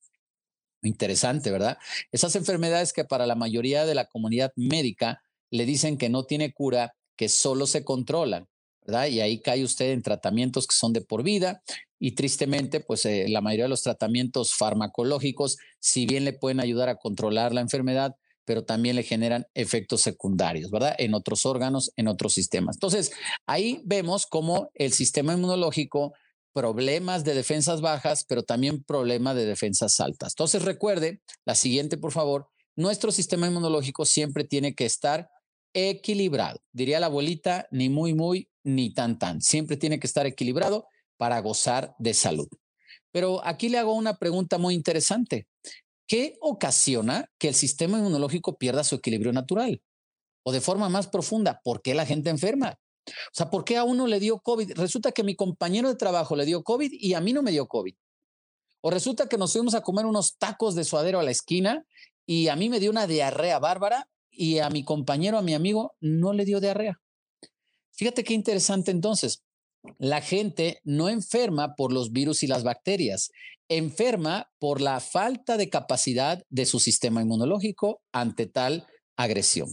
Interesante, ¿verdad? Esas enfermedades que para la mayoría de la comunidad médica le dicen que no tiene cura, que solo se controlan, ¿verdad? Y ahí cae usted en tratamientos que son de por vida y tristemente, pues eh, la mayoría de los tratamientos farmacológicos, si bien le pueden ayudar a controlar la enfermedad, pero también le generan efectos secundarios, ¿verdad? En otros órganos, en otros sistemas. Entonces, ahí vemos cómo el sistema inmunológico problemas de defensas bajas, pero también problemas de defensas altas. Entonces recuerde, la siguiente, por favor, nuestro sistema inmunológico siempre tiene que estar equilibrado. Diría la abuelita, ni muy, muy, ni tan, tan. Siempre tiene que estar equilibrado para gozar de salud. Pero aquí le hago una pregunta muy interesante. ¿Qué ocasiona que el sistema inmunológico pierda su equilibrio natural? O de forma más profunda, ¿por qué la gente enferma? O sea, ¿por qué a uno le dio COVID? Resulta que mi compañero de trabajo le dio COVID y a mí no me dio COVID. O resulta que nos fuimos a comer unos tacos de suadero a la esquina y a mí me dio una diarrea bárbara y a mi compañero, a mi amigo, no le dio diarrea. Fíjate qué interesante entonces. La gente no enferma por los virus y las bacterias, enferma por la falta de capacidad de su sistema inmunológico ante tal agresión.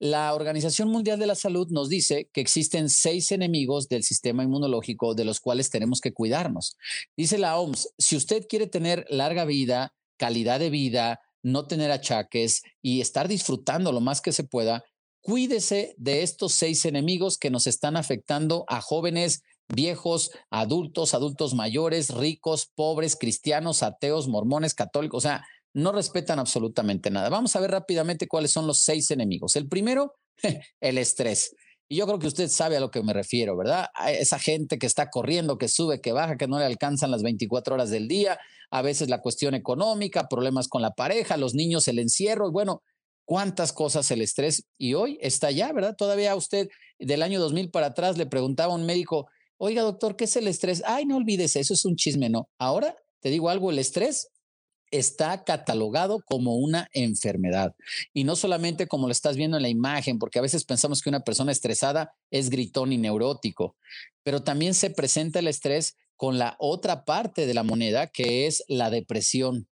La Organización Mundial de la Salud nos dice que existen seis enemigos del sistema inmunológico de los cuales tenemos que cuidarnos. Dice la OMS, si usted quiere tener larga vida, calidad de vida, no tener achaques y estar disfrutando lo más que se pueda, cuídese de estos seis enemigos que nos están afectando a jóvenes, viejos, adultos, adultos mayores, ricos, pobres, cristianos, ateos, mormones, católicos. O sea, no respetan absolutamente nada. Vamos a ver rápidamente cuáles son los seis enemigos. El primero, el estrés. Y yo creo que usted sabe a lo que me refiero, ¿verdad? A esa gente que está corriendo, que sube, que baja, que no le alcanzan las 24 horas del día, a veces la cuestión económica, problemas con la pareja, los niños, el encierro, y bueno, cuántas cosas el estrés. Y hoy está ya, ¿verdad? Todavía usted del año 2000 para atrás le preguntaba a un médico, oiga doctor, ¿qué es el estrés? Ay, no olvides, eso es un chisme, no. Ahora te digo algo, el estrés está catalogado como una enfermedad. Y no solamente como lo estás viendo en la imagen, porque a veces pensamos que una persona estresada es gritón y neurótico, pero también se presenta el estrés con la otra parte de la moneda, que es la depresión,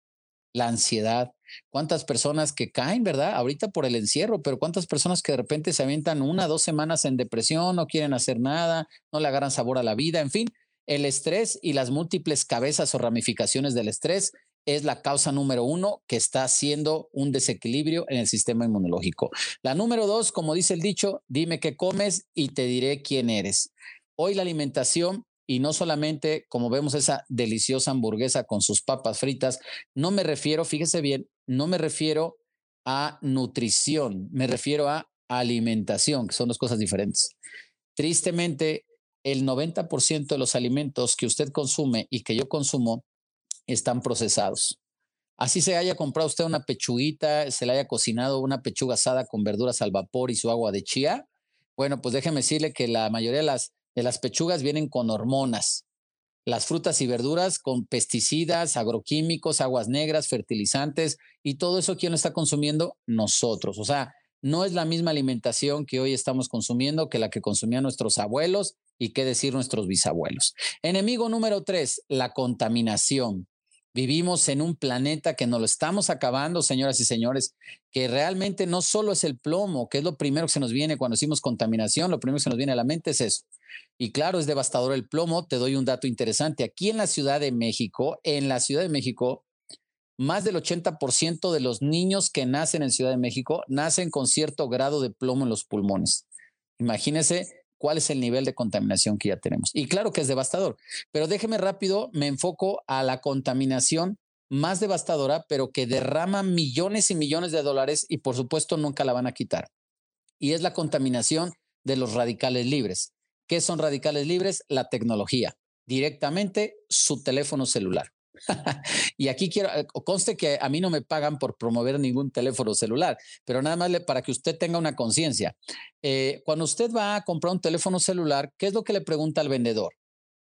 la ansiedad. ¿Cuántas personas que caen, verdad? Ahorita por el encierro, pero cuántas personas que de repente se avientan una, dos semanas en depresión, no quieren hacer nada, no le agarran sabor a la vida, en fin. El estrés y las múltiples cabezas o ramificaciones del estrés es la causa número uno que está haciendo un desequilibrio en el sistema inmunológico. La número dos, como dice el dicho, dime qué comes y te diré quién eres. Hoy la alimentación y no solamente como vemos esa deliciosa hamburguesa con sus papas fritas, no me refiero, fíjese bien, no me refiero a nutrición, me refiero a alimentación, que son dos cosas diferentes. Tristemente, el 90% de los alimentos que usted consume y que yo consumo están procesados. Así se haya comprado usted una pechuguita, se le haya cocinado una pechuga asada con verduras al vapor y su agua de chía. Bueno, pues déjeme decirle que la mayoría de las, de las pechugas vienen con hormonas. Las frutas y verduras con pesticidas, agroquímicos, aguas negras, fertilizantes y todo eso, ¿quién lo está consumiendo? Nosotros. O sea, no es la misma alimentación que hoy estamos consumiendo que la que consumían nuestros abuelos y qué decir nuestros bisabuelos. Enemigo número tres, la contaminación. Vivimos en un planeta que nos lo estamos acabando, señoras y señores, que realmente no solo es el plomo, que es lo primero que se nos viene cuando decimos contaminación, lo primero que se nos viene a la mente es eso. Y claro, es devastador el plomo. Te doy un dato interesante. Aquí en la Ciudad de México, en la Ciudad de México, más del 80% de los niños que nacen en Ciudad de México nacen con cierto grado de plomo en los pulmones. Imagínese cuál es el nivel de contaminación que ya tenemos. Y claro que es devastador, pero déjeme rápido, me enfoco a la contaminación más devastadora, pero que derrama millones y millones de dólares y por supuesto nunca la van a quitar. Y es la contaminación de los radicales libres. ¿Qué son radicales libres? La tecnología, directamente su teléfono celular. y aquí quiero, eh, conste que a mí no me pagan por promover ningún teléfono celular, pero nada más para que usted tenga una conciencia. Eh, cuando usted va a comprar un teléfono celular, ¿qué es lo que le pregunta al vendedor?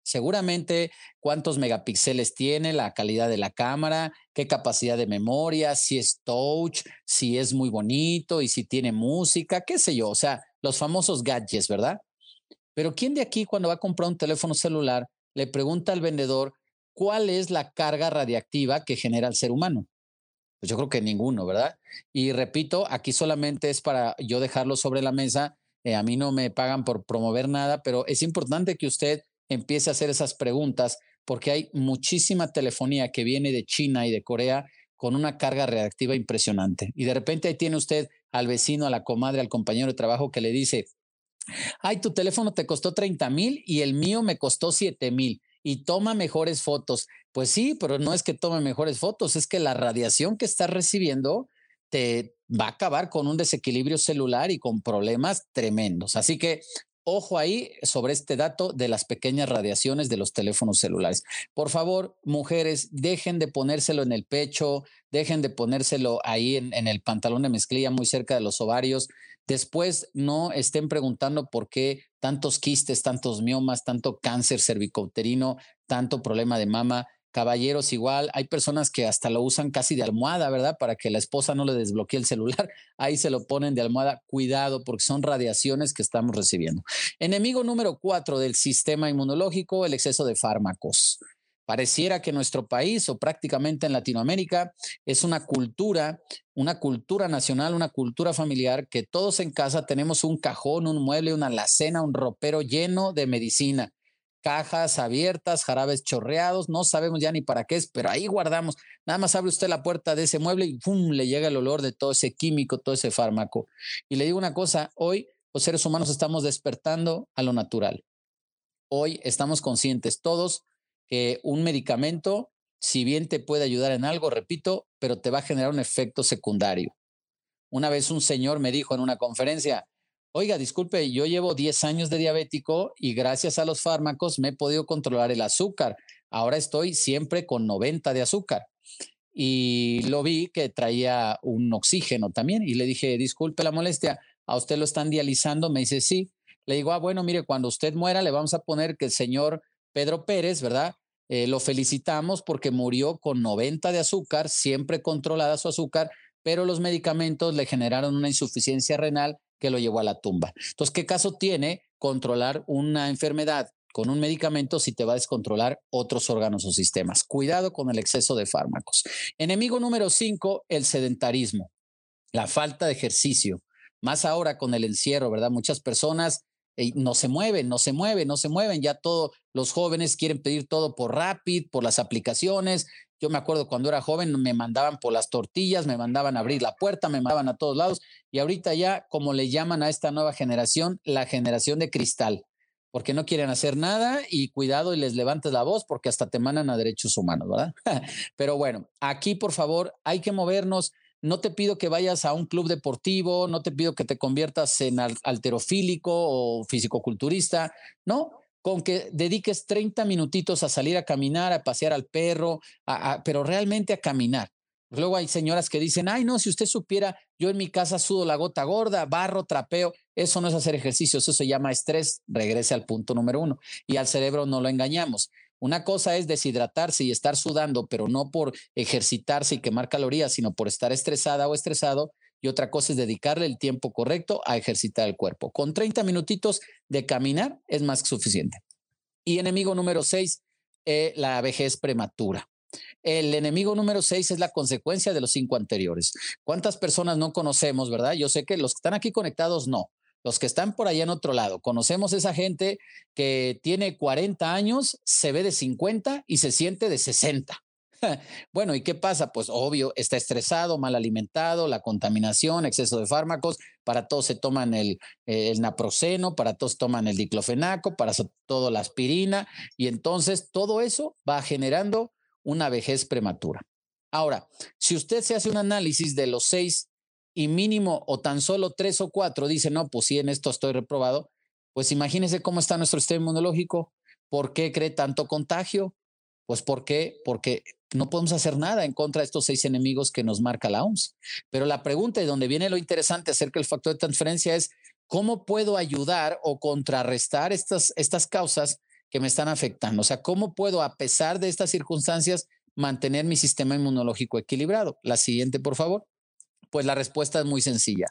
Seguramente cuántos megapíxeles tiene, la calidad de la cámara, qué capacidad de memoria, si es touch, si es muy bonito y si tiene música, qué sé yo, o sea, los famosos gadgets, ¿verdad? Pero ¿quién de aquí cuando va a comprar un teléfono celular le pregunta al vendedor cuál es la carga radiactiva que genera el ser humano? Pues yo creo que ninguno, ¿verdad? Y repito, aquí solamente es para yo dejarlo sobre la mesa. Eh, a mí no me pagan por promover nada, pero es importante que usted empiece a hacer esas preguntas porque hay muchísima telefonía que viene de China y de Corea con una carga reactiva impresionante. Y de repente ahí tiene usted al vecino, a la comadre, al compañero de trabajo que le dice, ay, tu teléfono te costó 30 mil y el mío me costó 7 mil y toma mejores fotos. Pues sí, pero no es que tome mejores fotos, es que la radiación que estás recibiendo te va a acabar con un desequilibrio celular y con problemas tremendos. Así que Ojo ahí sobre este dato de las pequeñas radiaciones de los teléfonos celulares. Por favor, mujeres, dejen de ponérselo en el pecho, dejen de ponérselo ahí en, el pantalón de mezclilla muy cerca de los ovarios. Después no estén preguntando por qué tantos quistes, tantos miomas, tanto cáncer cervicouterino, tanto problema de mama. Caballeros igual, hay personas que hasta lo usan casi de almohada, ¿verdad? Para que la esposa no le desbloquee el celular. Ahí se lo ponen de almohada. Cuidado porque son radiaciones que estamos recibiendo. Enemigo número cuatro del sistema inmunológico, el exceso de fármacos. Pareciera que nuestro país o prácticamente en Latinoamérica es una cultura, una cultura nacional, una cultura familiar que todos en casa tenemos un cajón, un mueble, una alacena, un ropero lleno de medicina cajas abiertas, jarabes chorreados, no sabemos ya ni para qué es, pero ahí guardamos. Nada más abre usted la puerta de ese mueble y ¡pum! le llega el olor de todo ese químico, todo ese fármaco. Y le digo una cosa, hoy los seres humanos estamos despertando a lo natural. Hoy estamos conscientes todos un medicamento, si bien te puede ayudar en algo, repito, pero te va a generar un efecto secundario. Una vez un señor me dijo en una conferencia, Oiga, disculpe, yo llevo 10 años de diabético y gracias a los fármacos me he podido controlar el azúcar. Ahora estoy siempre con 90 de azúcar. Y lo vi que traía un oxígeno también. Y le dije, disculpe la molestia, ¿a usted lo están dializando? Me dice, sí. Le digo, ah, bueno, mire, cuando usted muera, le vamos a poner que el señor Pedro Pérez, ¿verdad? Eh, lo felicitamos porque murió con 90 de azúcar, siempre controlada su azúcar, pero los medicamentos le generaron una insuficiencia renal que lo llevó a la tumba. Entonces, ¿qué caso tiene controlar una enfermedad con un medicamento si te va a descontrolar otros órganos o sistemas? Cuidado con el exceso de fármacos. Enemigo número cinco, el sedentarismo, la falta de ejercicio. Más ahora con el encierro, ¿verdad? Muchas personas eh, no se mueven, no se mueven, no se mueven. Ya todos los jóvenes quieren pedir todo por Rapid, por las aplicaciones. Yo me acuerdo cuando era joven, me mandaban por las tortillas, me mandaban a abrir la puerta, me mandaban a todos lados. Y ahorita ya, como le llaman a esta nueva generación, la generación de cristal, porque no quieren hacer nada y cuidado y les levantes la voz porque hasta te mandan a derechos humanos, ¿verdad? Pero bueno, aquí por favor hay que movernos. No te pido que vayas a un club deportivo, no te pido que te conviertas en alterofílico o fisicoculturista, no, con que dediques 30 minutitos a salir a caminar, a pasear al perro, pero realmente a caminar. Luego hay señoras que dicen, ay, no, si usted supiera, yo en mi casa sudo la gota gorda, barro, trapeo, eso no es hacer ejercicio, eso se llama estrés, regrese al punto número uno. Y al cerebro no lo engañamos. Una cosa es deshidratarse y estar sudando, pero no por ejercitarse y quemar calorías, sino por estar estresada o estresado y otra cosa es dedicarle el tiempo correcto a ejercitar el cuerpo. Con 30 minutitos de caminar es más que suficiente. Y enemigo número 6, eh, la vejez prematura. El enemigo número 6 es la consecuencia de los cinco anteriores. ¿Cuántas personas no conocemos, verdad? Yo sé que los que están aquí conectados no. Los que están por allá en otro lado, conocemos esa gente que tiene 40 años, se ve de 50 y se siente de 60. Bueno, ¿y qué pasa? Pues obvio, está estresado, mal alimentado, la contaminación, exceso de fármacos, para todos se toman el, el naproxeno, para todos toman el diclofenaco, para todo la aspirina, y entonces todo eso va generando una vejez prematura. Ahora, si usted se hace un análisis de los seis y mínimo o tan solo tres o cuatro dice, no, pues sí, en esto estoy reprobado, pues imagínese cómo está nuestro sistema inmunológico, ¿por qué cree tanto contagio? Pues ¿por qué? Porque no podemos hacer nada en contra de estos seis enemigos que nos marca la OMS. Pero la pregunta y donde viene lo interesante acerca del factor de transferencia es, ¿cómo puedo ayudar o contrarrestar estas, estas causas que me están afectando. O sea, ¿cómo puedo, a pesar de estas circunstancias, mantener mi sistema inmunológico equilibrado? La siguiente, por favor. Pues la respuesta es muy sencilla.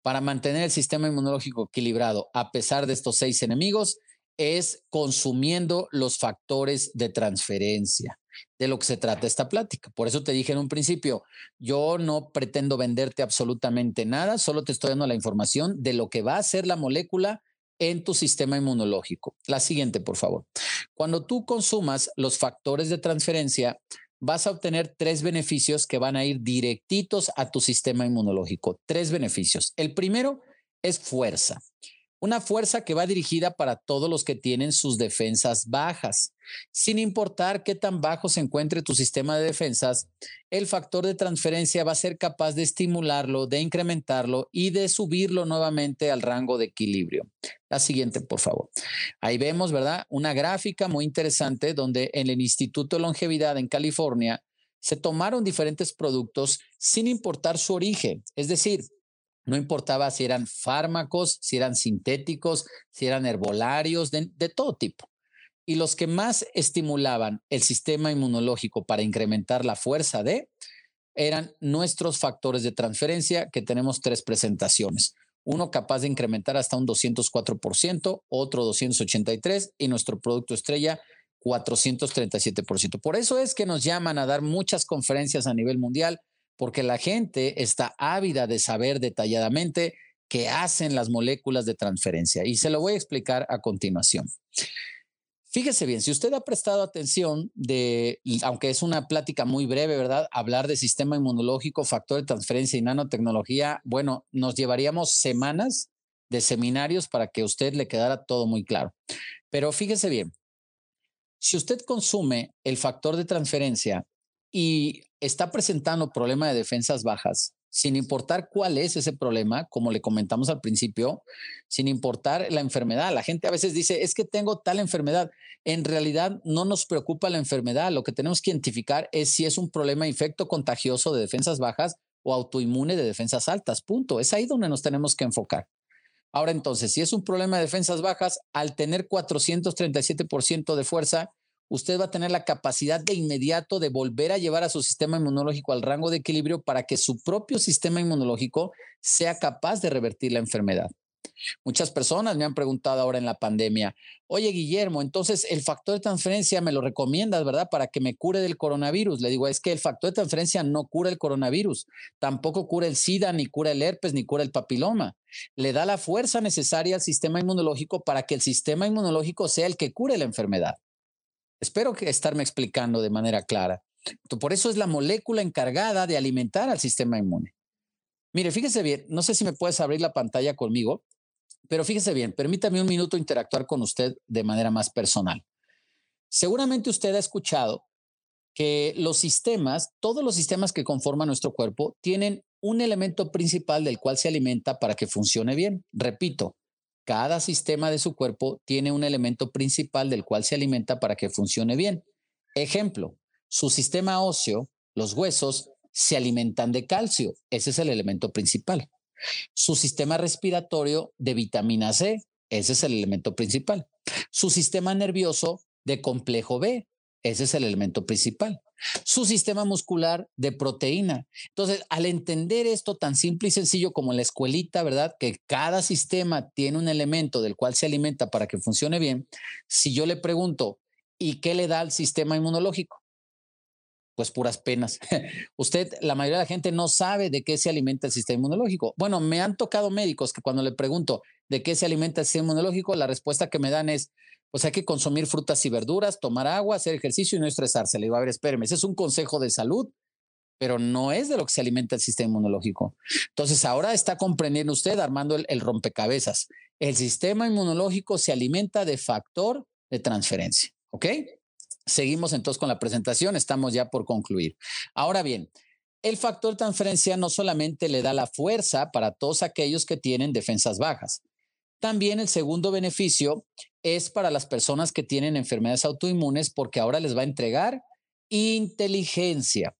Para mantener el sistema inmunológico equilibrado, a pesar de estos seis enemigos, es consumiendo los factores de transferencia de lo que se trata esta plática. Por eso te dije en un principio, yo no pretendo venderte absolutamente nada, solo te estoy dando la información de lo que va a hacer la molécula en tu sistema inmunológico. La siguiente, por favor. Cuando tú consumas los factores de transferencia, vas a obtener tres beneficios que van a ir directitos a tu sistema inmunológico. Tres beneficios. El primero es fuerza. Una fuerza que va dirigida para todos los que tienen sus defensas bajas. Sin importar qué tan bajo se encuentre tu sistema de defensas, el factor de transferencia va a ser capaz de estimularlo, de incrementarlo y de subirlo nuevamente al rango de equilibrio. La siguiente, por favor. Ahí vemos, ¿verdad? Una gráfica muy interesante donde en el Instituto de Longevidad en California se tomaron diferentes productos sin importar su origen. Es decir, no importaba si eran fármacos, si eran sintéticos, si eran herbolarios, de, todo tipo. Y los que más estimulaban el sistema inmunológico para incrementar la fuerza de eran nuestros factores de transferencia, que tenemos tres presentaciones. Uno capaz de incrementar hasta un 204%, otro 283% y nuestro producto estrella 437%. Por eso es que nos llaman a dar muchas conferencias a nivel mundial porque la gente está ávida de saber detalladamente qué hacen las moléculas de transferencia. Y se lo voy a explicar a continuación. Fíjese bien, si usted ha prestado atención de, aunque es una plática muy breve, ¿verdad? Hablar de sistema inmunológico, factor de transferencia y nanotecnología, bueno, nos llevaríamos semanas de seminarios para que usted le quedara todo muy claro. Pero fíjese bien, si usted consume el factor de transferencia y está presentando problema de defensas bajas, sin importar cuál es ese problema, como le comentamos al principio, sin importar la enfermedad. La gente a veces dice, es que tengo tal enfermedad. En realidad no nos preocupa la enfermedad. Lo que tenemos que identificar es si es un problema infecto contagioso de defensas bajas o autoinmune de defensas altas. Punto. Es ahí donde nos tenemos que enfocar. Ahora entonces, si es un problema de defensas bajas, al tener 437% de fuerza, usted va a tener la capacidad de inmediato de volver a llevar a su sistema inmunológico al rango de equilibrio para que su propio sistema inmunológico sea capaz de revertir la enfermedad. Muchas personas me han preguntado ahora en la pandemia, oye Guillermo, entonces el factor de transferencia me lo recomiendas, ¿verdad? Para que me cure del coronavirus. Le digo, es que el factor de transferencia no cura el coronavirus, tampoco cura el SIDA, ni cura el herpes, ni cura el papiloma. Le da la fuerza necesaria al sistema inmunológico para que el sistema inmunológico sea el que cure la enfermedad. Espero que estarme explicando de manera clara. Por eso es la molécula encargada de alimentar al sistema inmune. Mire, fíjese bien, no sé si me puedes abrir la pantalla conmigo, pero fíjese bien, permítame un minuto interactuar con usted de manera más personal. Seguramente usted ha escuchado que los sistemas, todos los sistemas que conforman nuestro cuerpo, tienen un elemento principal del cual se alimenta para que funcione bien. Repito, cada sistema de su cuerpo tiene un elemento principal del cual se alimenta para que funcione bien. Ejemplo, su sistema óseo, los huesos, se alimentan de calcio. Ese es el elemento principal. Su sistema respiratorio de vitamina C. Ese es el elemento principal. Su sistema nervioso de complejo B. Ese es el elemento principal su sistema muscular de proteína. Entonces, al entender esto tan simple y sencillo como la escuelita, ¿verdad? Que cada sistema tiene un elemento del cual se alimenta para que funcione bien, si yo le pregunto, ¿y qué le da al sistema inmunológico? Pues puras penas. Usted, la mayoría de la gente no sabe de qué se alimenta el sistema inmunológico. Bueno, me han tocado médicos que cuando le pregunto de qué se alimenta el sistema inmunológico, la respuesta que me dan es, pues hay que consumir frutas y verduras, tomar agua, hacer ejercicio y no estresarse. Le digo, a ver, espéreme, ese es un consejo de salud, pero no es de lo que se alimenta el sistema inmunológico. Entonces, ahora está comprendiendo usted, armando el, rompecabezas. El sistema inmunológico se alimenta de factor de transferencia, ¿ok? Seguimos entonces con la presentación, estamos ya por concluir. Ahora bien, el factor transferencia no solamente le da la fuerza para todos aquellos que tienen defensas bajas, también el segundo beneficio es para las personas que tienen enfermedades autoinmunes porque ahora les va a entregar inteligencia.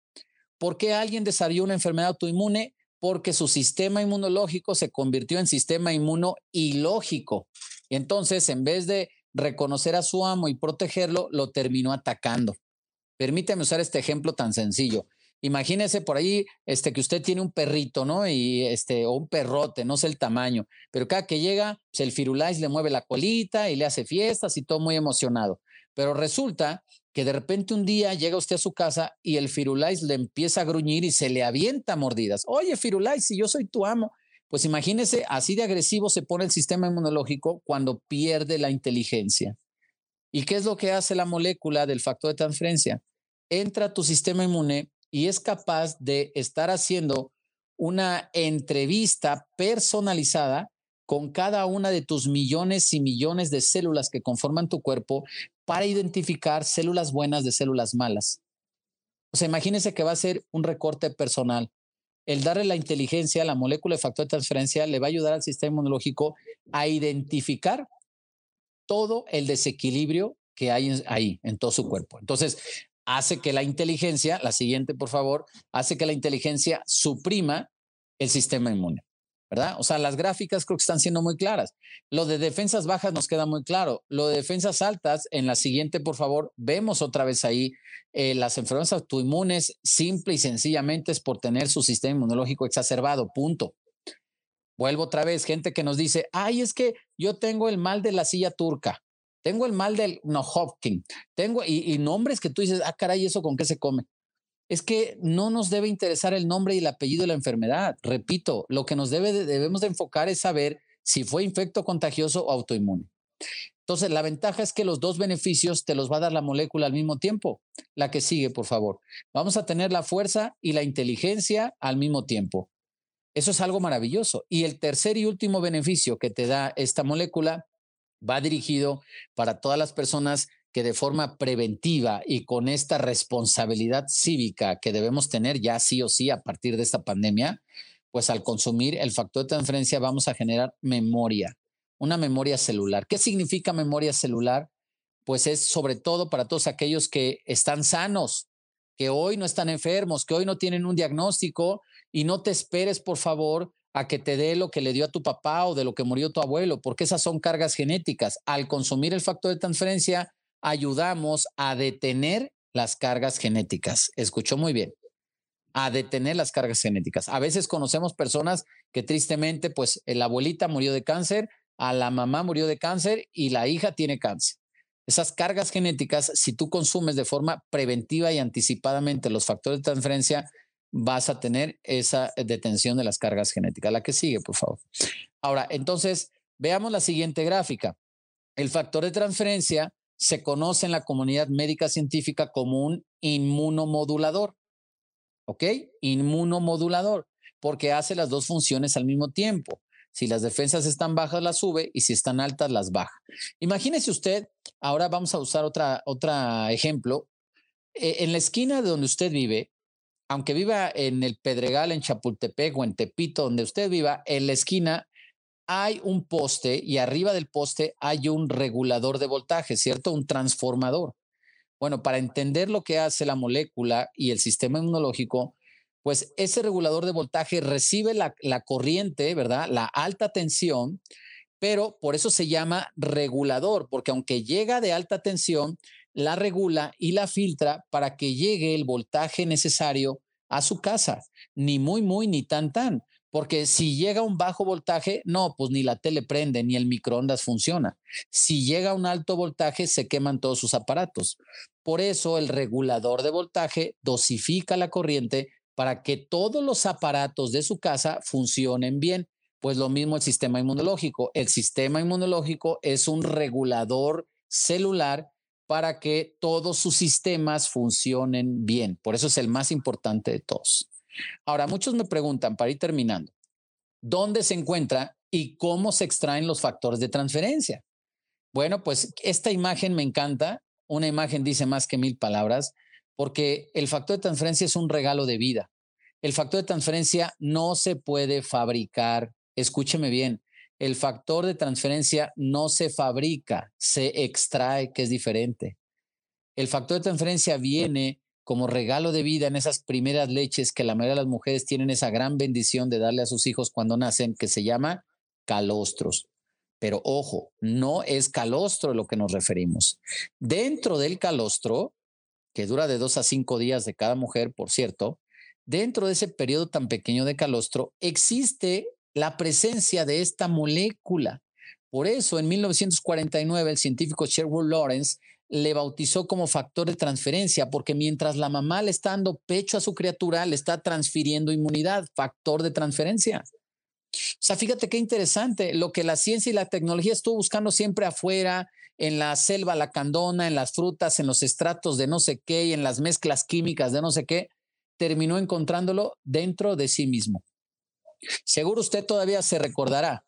¿Por qué alguien desarrolló una enfermedad autoinmune? Porque su sistema inmunológico se convirtió en sistema inmuno ilógico. Entonces, en vez de reconocer a su amo y protegerlo, lo terminó atacando. Permítame usar este ejemplo tan sencillo. Imagínese por ahí este, que usted tiene un perrito, ¿no? Y este, o un perrote, no sé el tamaño, pero cada que llega, pues el Firulais le mueve la colita y le hace fiestas y todo muy emocionado. Pero resulta que de repente un día llega usted a su casa y el Firulais le empieza a gruñir y se le avienta mordidas. Oye, Firulais, si yo soy tu amo, pues imagínese, así de agresivo se pone el sistema inmunológico cuando pierde la inteligencia. ¿Y qué es lo que hace la molécula del factor de transferencia? Entra a tu sistema inmune y es capaz de estar haciendo una entrevista personalizada con cada una de tus millones y millones de células que conforman tu cuerpo para identificar células buenas de células malas. O sea, imagínese que va a ser un recorte personal. El darle la inteligencia a la molécula de factor de transferencia le va a ayudar al sistema inmunológico a identificar todo el desequilibrio que hay ahí en todo su cuerpo. Entonces, hace que la inteligencia, la siguiente por favor, hace que la inteligencia suprima el sistema inmune. ¿Verdad? O sea, las gráficas creo que están siendo muy claras. Lo de defensas bajas nos queda muy claro. Lo de defensas altas, en la siguiente, por favor, vemos otra vez ahí eh, las enfermedades autoinmunes, simple y sencillamente es por tener su sistema inmunológico exacerbado, punto. Vuelvo otra vez, gente que nos dice, ay, es que yo tengo el mal de la silla turca. Tengo el mal del no Hopkins, tengo y, nombres que tú dices, ah, caray, ¿eso con qué se come? Es que no nos debe interesar el nombre y el apellido de la enfermedad. Repito, lo que nos debe, debemos de enfocar es saber si fue infecto contagioso o autoinmune. Entonces, la ventaja es que los dos beneficios te los va a dar la molécula al mismo tiempo. La que sigue, por favor. Vamos a tener la fuerza y la inteligencia al mismo tiempo. Eso es algo maravilloso. Y el tercer y último beneficio que te da esta molécula va dirigido para todas las personas que de forma preventiva y con esta responsabilidad cívica que debemos tener ya sí o sí a partir de esta pandemia, pues al consumir el factor de transferencia vamos a generar memoria, una memoria celular. ¿Qué significa memoria celular? Pues es sobre todo para todos aquellos que están sanos, que hoy no están enfermos, que hoy no tienen un diagnóstico y no te esperes, por favor, a que te dé lo que le dio a tu papá o de lo que murió tu abuelo, porque esas son cargas genéticas. Al consumir el factor de transferencia, ayudamos a detener las cargas genéticas. Escuchó muy bien. A detener las cargas genéticas. A veces conocemos personas que tristemente, pues la abuelita murió de cáncer, a la mamá murió de cáncer y la hija tiene cáncer. Esas cargas genéticas, si tú consumes de forma preventiva y anticipadamente los factores de transferencia, vas a tener esa detención de las cargas genéticas. La que sigue, por favor. Ahora, entonces, veamos la siguiente gráfica. El factor de transferencia se conoce en la comunidad médica científica como un inmunomodulador. ¿Ok? Inmunomodulador, porque hace las dos funciones al mismo tiempo. Si las defensas están bajas, las sube y si están altas, las baja. Imagínese usted, ahora vamos a usar otra, otra ejemplo. Eh, en la esquina de donde usted vive, aunque viva en el Pedregal, en Chapultepec o en Tepito, donde usted viva, en la esquina hay un poste y arriba del poste hay un regulador de voltaje, ¿cierto? Un transformador. Bueno, para entender lo que hace la molécula y el sistema inmunológico, pues ese regulador de voltaje recibe la, corriente, ¿verdad? La alta tensión, pero por eso se llama regulador, porque aunque llega de alta tensión, la regula y la filtra para que llegue el voltaje necesario a su casa, ni muy, muy, ni tan, tan. Porque si llega un bajo voltaje, no, pues ni la tele prende, ni el microondas funciona. Si llega un alto voltaje, se queman todos sus aparatos. Por eso el regulador de voltaje dosifica la corriente para que todos los aparatos de su casa funcionen bien. Pues lo mismo el sistema inmunológico. El sistema inmunológico es un regulador celular para que todos sus sistemas funcionen bien. Por eso es el más importante de todos. Ahora, muchos me preguntan, para ir terminando, ¿dónde se encuentra y cómo se extraen los factores de transferencia? Bueno, pues esta imagen me encanta. Una imagen dice más que mil palabras, porque el factor de transferencia es un regalo de vida. El factor de transferencia no se puede fabricar. Escúcheme bien, el factor de transferencia no se fabrica, se extrae, que es diferente. El factor de transferencia viene como regalo de vida en esas primeras leches que la mayoría de las mujeres tienen esa gran bendición de darle a sus hijos cuando nacen, que se llama calostros. Pero ojo, no es calostro lo que nos referimos. Dentro del calostro, que dura de dos a cinco días de cada mujer, por cierto, dentro de ese periodo tan pequeño de calostro existe la presencia de esta molécula. Por eso, en 1949, el científico Sherwood Lawrence le bautizó como factor de transferencia, porque mientras la mamá le está dando pecho a su criatura, le está transfiriendo inmunidad, factor de transferencia. O sea, fíjate qué interesante, lo que la ciencia y la tecnología estuvo buscando siempre afuera, en la selva lacandona, en las frutas, en los estratos de no sé qué y en las mezclas químicas de no sé qué, terminó encontrándolo dentro de sí mismo. Seguro usted todavía se recordará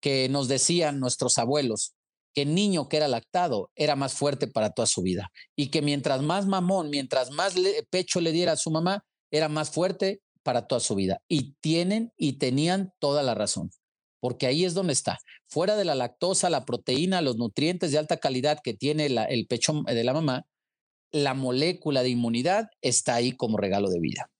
que nos decían nuestros abuelos que niño que era lactado era más fuerte para toda su vida y que mientras más mamón, mientras más pecho le diera a su mamá, era más fuerte para toda su vida. Y tienen y tenían toda la razón, porque ahí es donde está. Fuera de la lactosa, la proteína, los nutrientes de alta calidad que tiene el pecho de la mamá, la molécula de inmunidad está ahí como regalo de vida.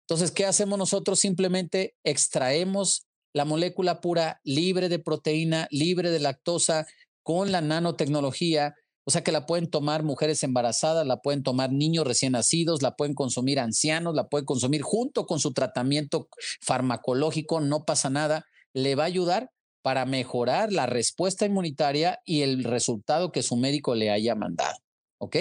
Entonces, ¿qué hacemos nosotros? Simplemente extraemos la molécula pura, libre de proteína, libre de lactosa, con la nanotecnología o sea que la pueden tomar mujeres embarazadas, la pueden tomar niños recién nacidos, la pueden consumir ancianos, la pueden consumir junto con su tratamiento farmacológico, no pasa nada. Le va a ayudar para mejorar la respuesta inmunitaria y el resultado que su médico le haya mandado. ¿Ok?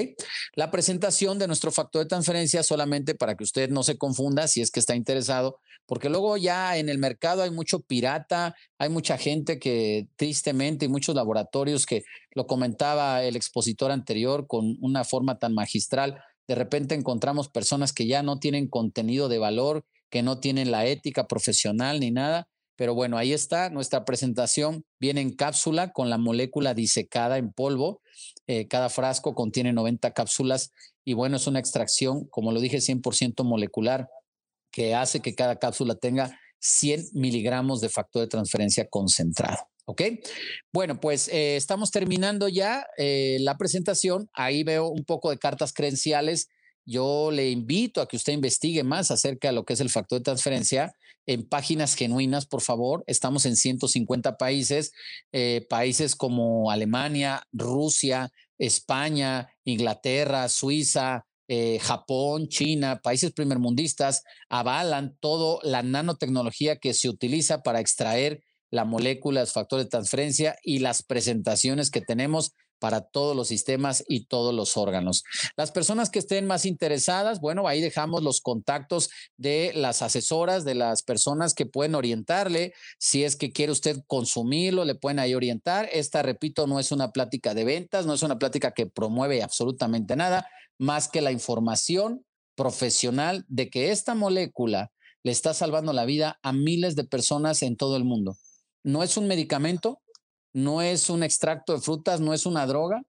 La presentación de nuestro factor de transferencia solamente para que usted no se confunda si es que está interesado, porque luego ya en el mercado hay mucho pirata, hay mucha gente que tristemente y muchos laboratorios que lo comentaba el expositor anterior con una forma tan magistral, de repente encontramos personas que ya no tienen contenido de valor, que no tienen la ética profesional ni nada pero bueno, ahí está nuestra presentación. Viene en cápsula con la molécula disecada en polvo. Eh, cada frasco contiene 90 cápsulas y bueno, es una extracción, como lo dije, 100% molecular que hace que cada cápsula tenga 100 miligramos de factor de transferencia concentrado. ¿Ok? Bueno, pues eh, estamos terminando ya eh, la presentación. Ahí veo un poco de cartas credenciales yo le invito a que usted investigue más acerca de lo que es el factor de transferencia en páginas genuinas, por favor. Estamos en 150 países, eh, países como Alemania, Rusia, España, Inglaterra, Suiza, eh, Japón, China, países primermundistas, avalan toda la nanotecnología que se utiliza para extraer la molécula, los factores de transferencia y las presentaciones que tenemos para todos los sistemas y todos los órganos. Las personas que estén más interesadas, bueno, ahí dejamos los contactos de las asesoras, de las personas que pueden orientarle. Si es que quiere usted consumirlo, le pueden ahí orientar. Esta, repito, no es una plática de ventas, no es una plática que promueve absolutamente nada, más que la información profesional de que esta molécula le está salvando la vida a miles de personas en todo el mundo. No es un medicamento, no es un extracto de frutas, no es una droga.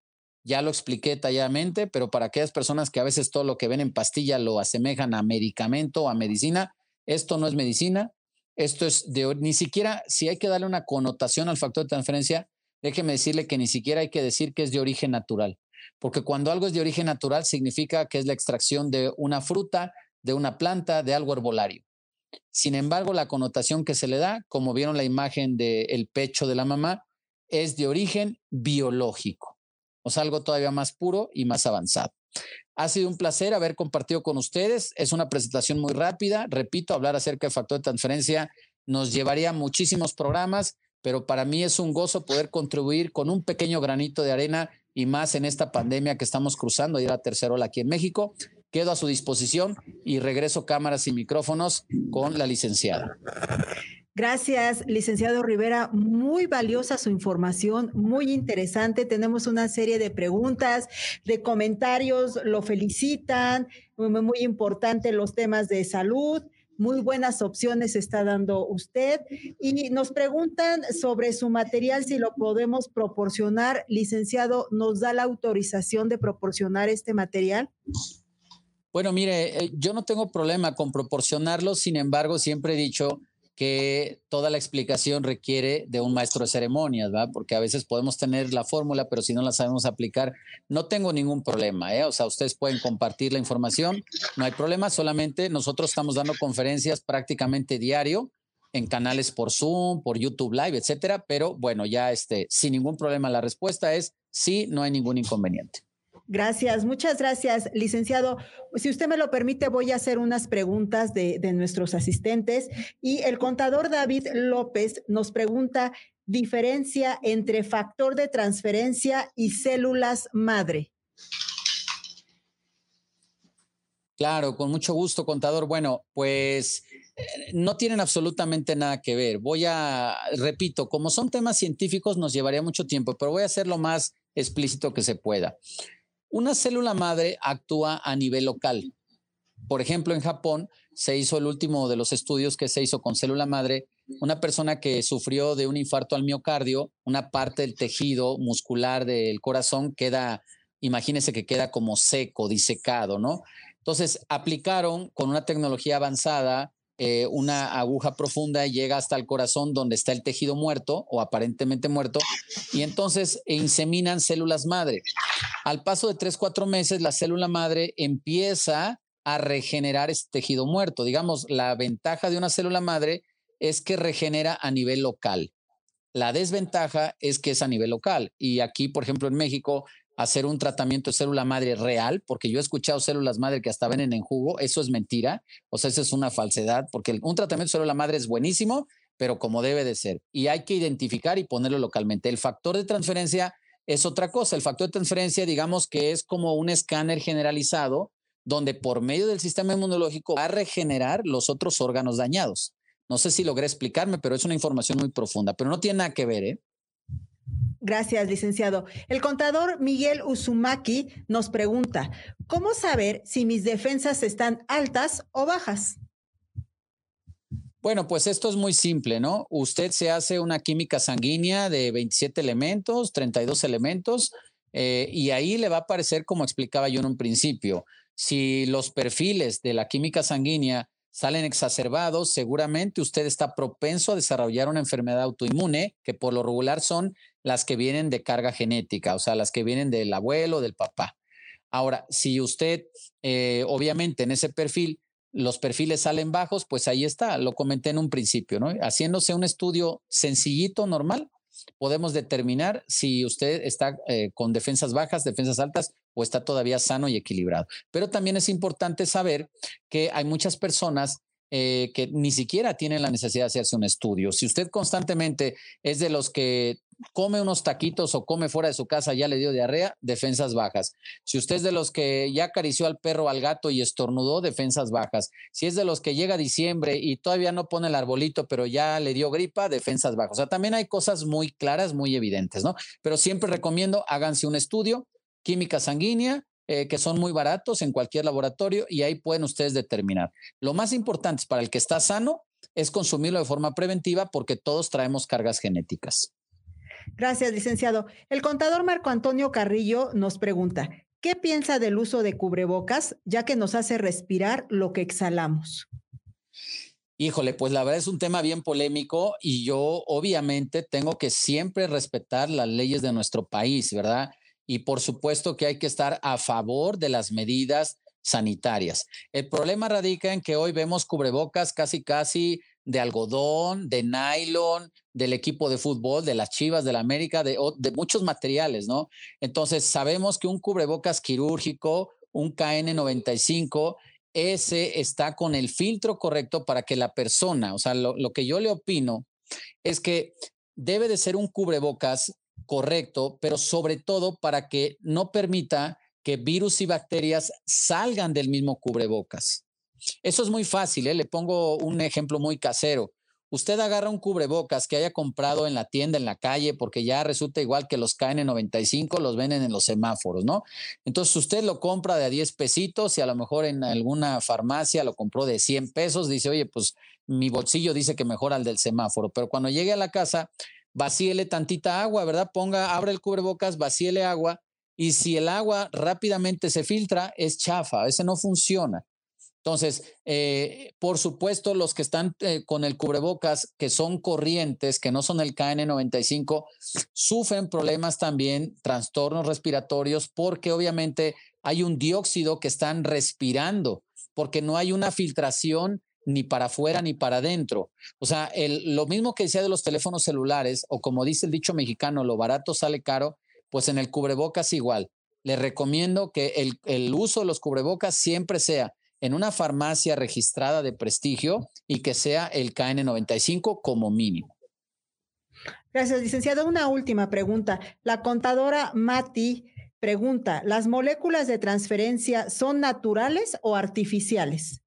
Ya lo expliqué detalladamente, pero para aquellas personas que a veces todo lo que ven en pastilla lo asemejan a medicamento o a medicina, esto no es medicina. Esto es de ni siquiera si hay que darle una connotación al factor de transferencia, déjeme decirle que ni siquiera hay que decir que es de origen natural, porque cuando algo es de origen natural significa que es la extracción de una fruta, de una planta, de algo herbolario. Sin embargo, la connotación que se le da, como vieron la imagen del pecho de la mamá, es de origen biológico, o sea, algo todavía más puro y más avanzado. Ha sido un placer haber compartido con ustedes. Es una presentación muy rápida. Repito, hablar acerca del factor de transferencia nos llevaría muchísimos programas, pero para mí es un gozo poder contribuir con un pequeño granito de arena y más en esta pandemia que estamos cruzando, y la tercera ola aquí en México. Quedo a su disposición y regreso cámaras y micrófonos con la licenciada. Gracias, licenciado Rivera. Muy valiosa su información, muy interesante. Tenemos una serie de preguntas, de comentarios, lo felicitan, muy importante los temas de salud. Muy buenas opciones está dando usted. Y nos preguntan sobre su material, si lo podemos proporcionar. Licenciado, ¿nos da la autorización de proporcionar este material? Bueno, mire, eh, yo no tengo problema con proporcionarlo, sin embargo, siempre he dicho que toda la explicación requiere de un maestro de ceremonias, ¿verdad? Porque a veces podemos tener la fórmula, pero si no la sabemos aplicar, no tengo ningún problema, ¿eh? O sea, ustedes pueden compartir la información, no hay problema, solamente nosotros estamos dando conferencias prácticamente diario en canales por Zoom, por YouTube Live, etcétera. Pero bueno, ya este, sin ningún problema, la respuesta es sí, no hay ningún inconveniente. Gracias, muchas gracias, licenciado. Si usted me lo permite, voy a hacer unas preguntas de, nuestros asistentes. Y el contador David López nos pregunta diferencia entre factor de transferencia y células madre. Claro, con mucho gusto, contador. Bueno, pues eh, no tienen absolutamente nada que ver. Voy a, repito, como son temas científicos nos llevaría mucho tiempo, pero voy a hacer lo más explícito que se pueda. Una célula madre actúa a nivel local. Por ejemplo, en Japón se hizo el último de los estudios que se hizo con célula madre. Una persona que sufrió de un infarto al miocardio, una parte del tejido muscular del corazón queda, imagínese que queda como seco, disecado, ¿no? Entonces aplicaron con una tecnología avanzada eh, una aguja profunda llega hasta el corazón donde está el tejido muerto o aparentemente muerto y entonces inseminan células madre. Al paso de tres, cuatro meses, la célula madre empieza a regenerar ese tejido muerto. Digamos, la ventaja de una célula madre es que regenera a nivel local. La desventaja es que es a nivel local. Y aquí, por ejemplo, en México, hacer un tratamiento de célula madre real, porque yo he escuchado células madre que hasta venden en jugo, eso es mentira, o sea, eso es una falsedad, porque un tratamiento de célula madre es buenísimo, pero como debe de ser. Y hay que identificar y ponerlo localmente. El factor de transferencia es otra cosa. El factor de transferencia, digamos que es como un escáner generalizado, donde por medio del sistema inmunológico va a regenerar los otros órganos dañados. No sé si logré explicarme, pero es una información muy profunda, pero no tiene nada que ver, ¿eh? Gracias, licenciado. El contador Miguel Uzumaki nos pregunta, ¿cómo saber si mis defensas están altas o bajas? Bueno, pues esto es muy simple, ¿no? Usted se hace una química sanguínea de 27 elementos, 32 elementos, eh, y ahí le va a aparecer, como explicaba yo en un principio, si los perfiles de la química sanguínea salen exacerbados, seguramente usted está propenso a desarrollar una enfermedad autoinmune, que por lo regular son las que vienen de carga genética, o sea, las que vienen del abuelo, del papá. Ahora, si usted, eh, obviamente, en ese perfil, los perfiles salen bajos, pues ahí está, lo comenté en un principio, ¿no? Haciéndose un estudio sencillito, normal, podemos determinar si usted está eh, con defensas bajas, defensas altas o está todavía sano y equilibrado. Pero también es importante saber que hay muchas personas eh, que ni siquiera tienen la necesidad de hacerse un estudio. Si usted constantemente es de los que come unos taquitos o come fuera de su casa, ya le dio diarrea, defensas bajas. Si usted es de los que ya acarició al perro, al gato y estornudó, defensas bajas. Si es de los que llega diciembre y todavía no pone el arbolito, pero ya le dio gripa, defensas bajas. O sea, también hay cosas muy claras, muy evidentes, ¿no? Pero siempre recomiendo, háganse un estudio, química sanguínea, eh, que son muy baratos en cualquier laboratorio y ahí pueden ustedes determinar. Lo más importante para el que está sano es consumirlo de forma preventiva porque todos traemos cargas genéticas. Gracias, licenciado. El contador Marco Antonio Carrillo nos pregunta, ¿qué piensa del uso de cubrebocas ya que nos hace respirar lo que exhalamos? Híjole, pues la verdad es un tema bien polémico y yo obviamente tengo que siempre respetar las leyes de nuestro país, ¿verdad? Y por supuesto que hay que estar a favor de las medidas sanitarias. El problema radica en que hoy vemos cubrebocas casi, casi de algodón, de nylon, del equipo de fútbol, de las Chivas, de la América, de, muchos materiales, ¿no? Entonces, sabemos que un cubrebocas quirúrgico, un KN95, ese está con el filtro correcto para que la persona, o sea, lo, lo que yo le opino es que debe de ser un cubrebocas correcto, pero sobre todo para que no permita que virus y bacterias salgan del mismo cubrebocas. Eso es muy fácil, ¿eh? le pongo un ejemplo muy casero. Usted agarra un cubrebocas que haya comprado en la tienda, en la calle, porque ya resulta igual que los KN95 los venden en los semáforos, ¿no? Entonces usted lo compra de a 10 pesitos y a lo mejor en alguna farmacia lo compró de 100 pesos, dice, oye, pues mi bolsillo dice que mejor al del semáforo, pero cuando llegue a la casa, vacíele tantita agua, ¿verdad? Ponga, abre el cubrebocas, vacíele agua y si el agua rápidamente se filtra, es chafa, ese no funciona. Entonces, eh, por supuesto, los que están eh, con el cubrebocas, que son corrientes, que no son el KN95, sufren problemas también, trastornos respiratorios, porque obviamente hay un dióxido que están respirando, porque no hay una filtración ni para afuera ni para adentro. O sea, lo mismo que decía de los teléfonos celulares, o como dice el dicho mexicano, lo barato sale caro, pues en el cubrebocas igual. Le recomiendo que el, el uso de los cubrebocas siempre sea en una farmacia registrada de prestigio y que sea el KN95 como mínimo. Gracias, licenciado. Una última pregunta. La contadora Mati pregunta, ¿las moléculas de transferencia son naturales o artificiales?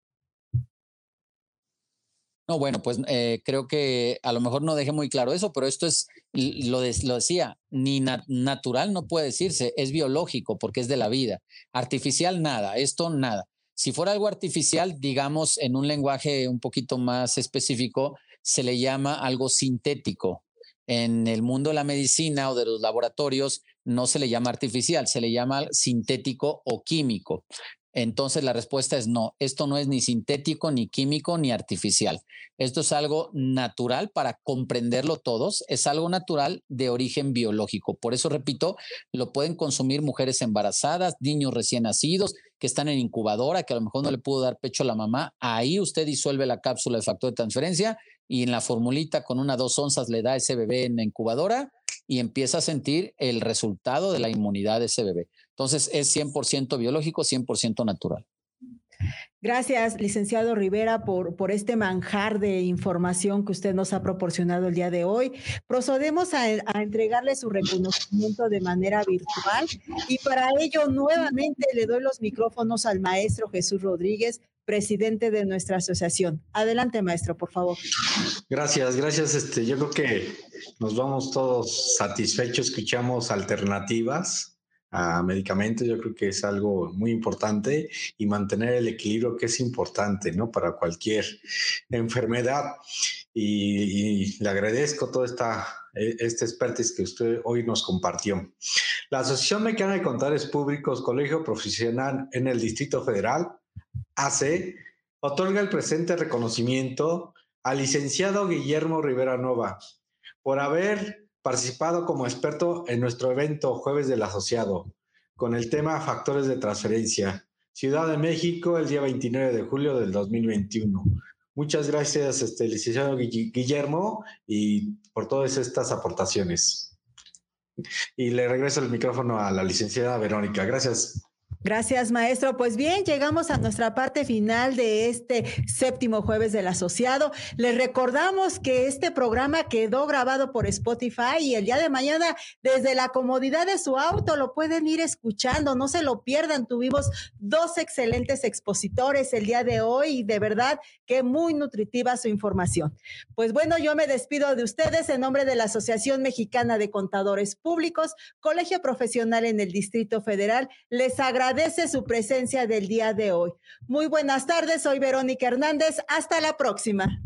No, bueno, pues eh, creo que a lo mejor no dejé muy claro eso, pero esto es, lo, lo decía, ni natural no puede decirse, es biológico porque es de la vida. Artificial, nada, esto nada. Si fuera algo artificial, digamos, en un lenguaje un poquito más específico, se le llama algo sintético. En el mundo de la medicina o de los laboratorios no se le llama artificial, se le llama sintético o químico. Entonces la respuesta es no, esto no es ni sintético, ni químico, ni artificial. Esto es algo natural para comprenderlo todos, es algo natural de origen biológico. Por eso, repito, lo pueden consumir mujeres embarazadas, niños recién nacidos, que están en incubadora, que a lo mejor no le pudo dar pecho a la mamá. Ahí usted disuelve la cápsula de factor de transferencia y en la formulita con una dos onzas le da ese bebé en la incubadora y empieza a sentir el resultado de la inmunidad de ese bebé. Entonces es 100% biológico, 100% natural. Gracias, licenciado Rivera, por, por este manjar de información que usted nos ha proporcionado el día de hoy. Procedemos a, a, entregarle su reconocimiento de manera virtual y para ello nuevamente le doy los micrófonos al maestro Jesús Rodríguez, presidente de nuestra asociación. Adelante, maestro, por favor. Gracias, gracias. Este, yo creo que nos vamos todos satisfechos, escuchamos alternativas a medicamentos, yo creo que es algo muy importante y mantener el equilibrio que es importante, ¿no? Para cualquier enfermedad. Y, le agradezco todo esta, este expertise que usted hoy nos compartió. La Asociación Mexicana de Contadores Públicos, Colegio Profesional en el Distrito Federal, AC, otorga el presente reconocimiento al licenciado Guillermo Rivera Nova por haber participado como experto en nuestro evento Jueves del Asociado con el tema Factores de Transferencia, Ciudad de México, el día 29 de julio del 2021. Muchas gracias, este, licenciado Guillermo, y por todas estas aportaciones. Y le regreso el micrófono a la licenciada Verónica. Gracias. Gracias, maestro. Pues bien, llegamos a nuestra parte final de este séptimo jueves del asociado. Les recordamos que este programa quedó grabado por Spotify y el día de mañana desde la comodidad de su auto lo pueden ir escuchando. No se lo pierdan. Tuvimos dos excelentes expositores el día de hoy y de verdad que muy nutritiva su información. Pues bueno, yo me despido de ustedes en nombre de la Asociación Mexicana de Contadores Públicos, Colegio Profesional en el Distrito Federal. Les agradezco agradece su presencia del día de hoy. Muy buenas tardes, soy Verónica Hernández. Hasta la próxima.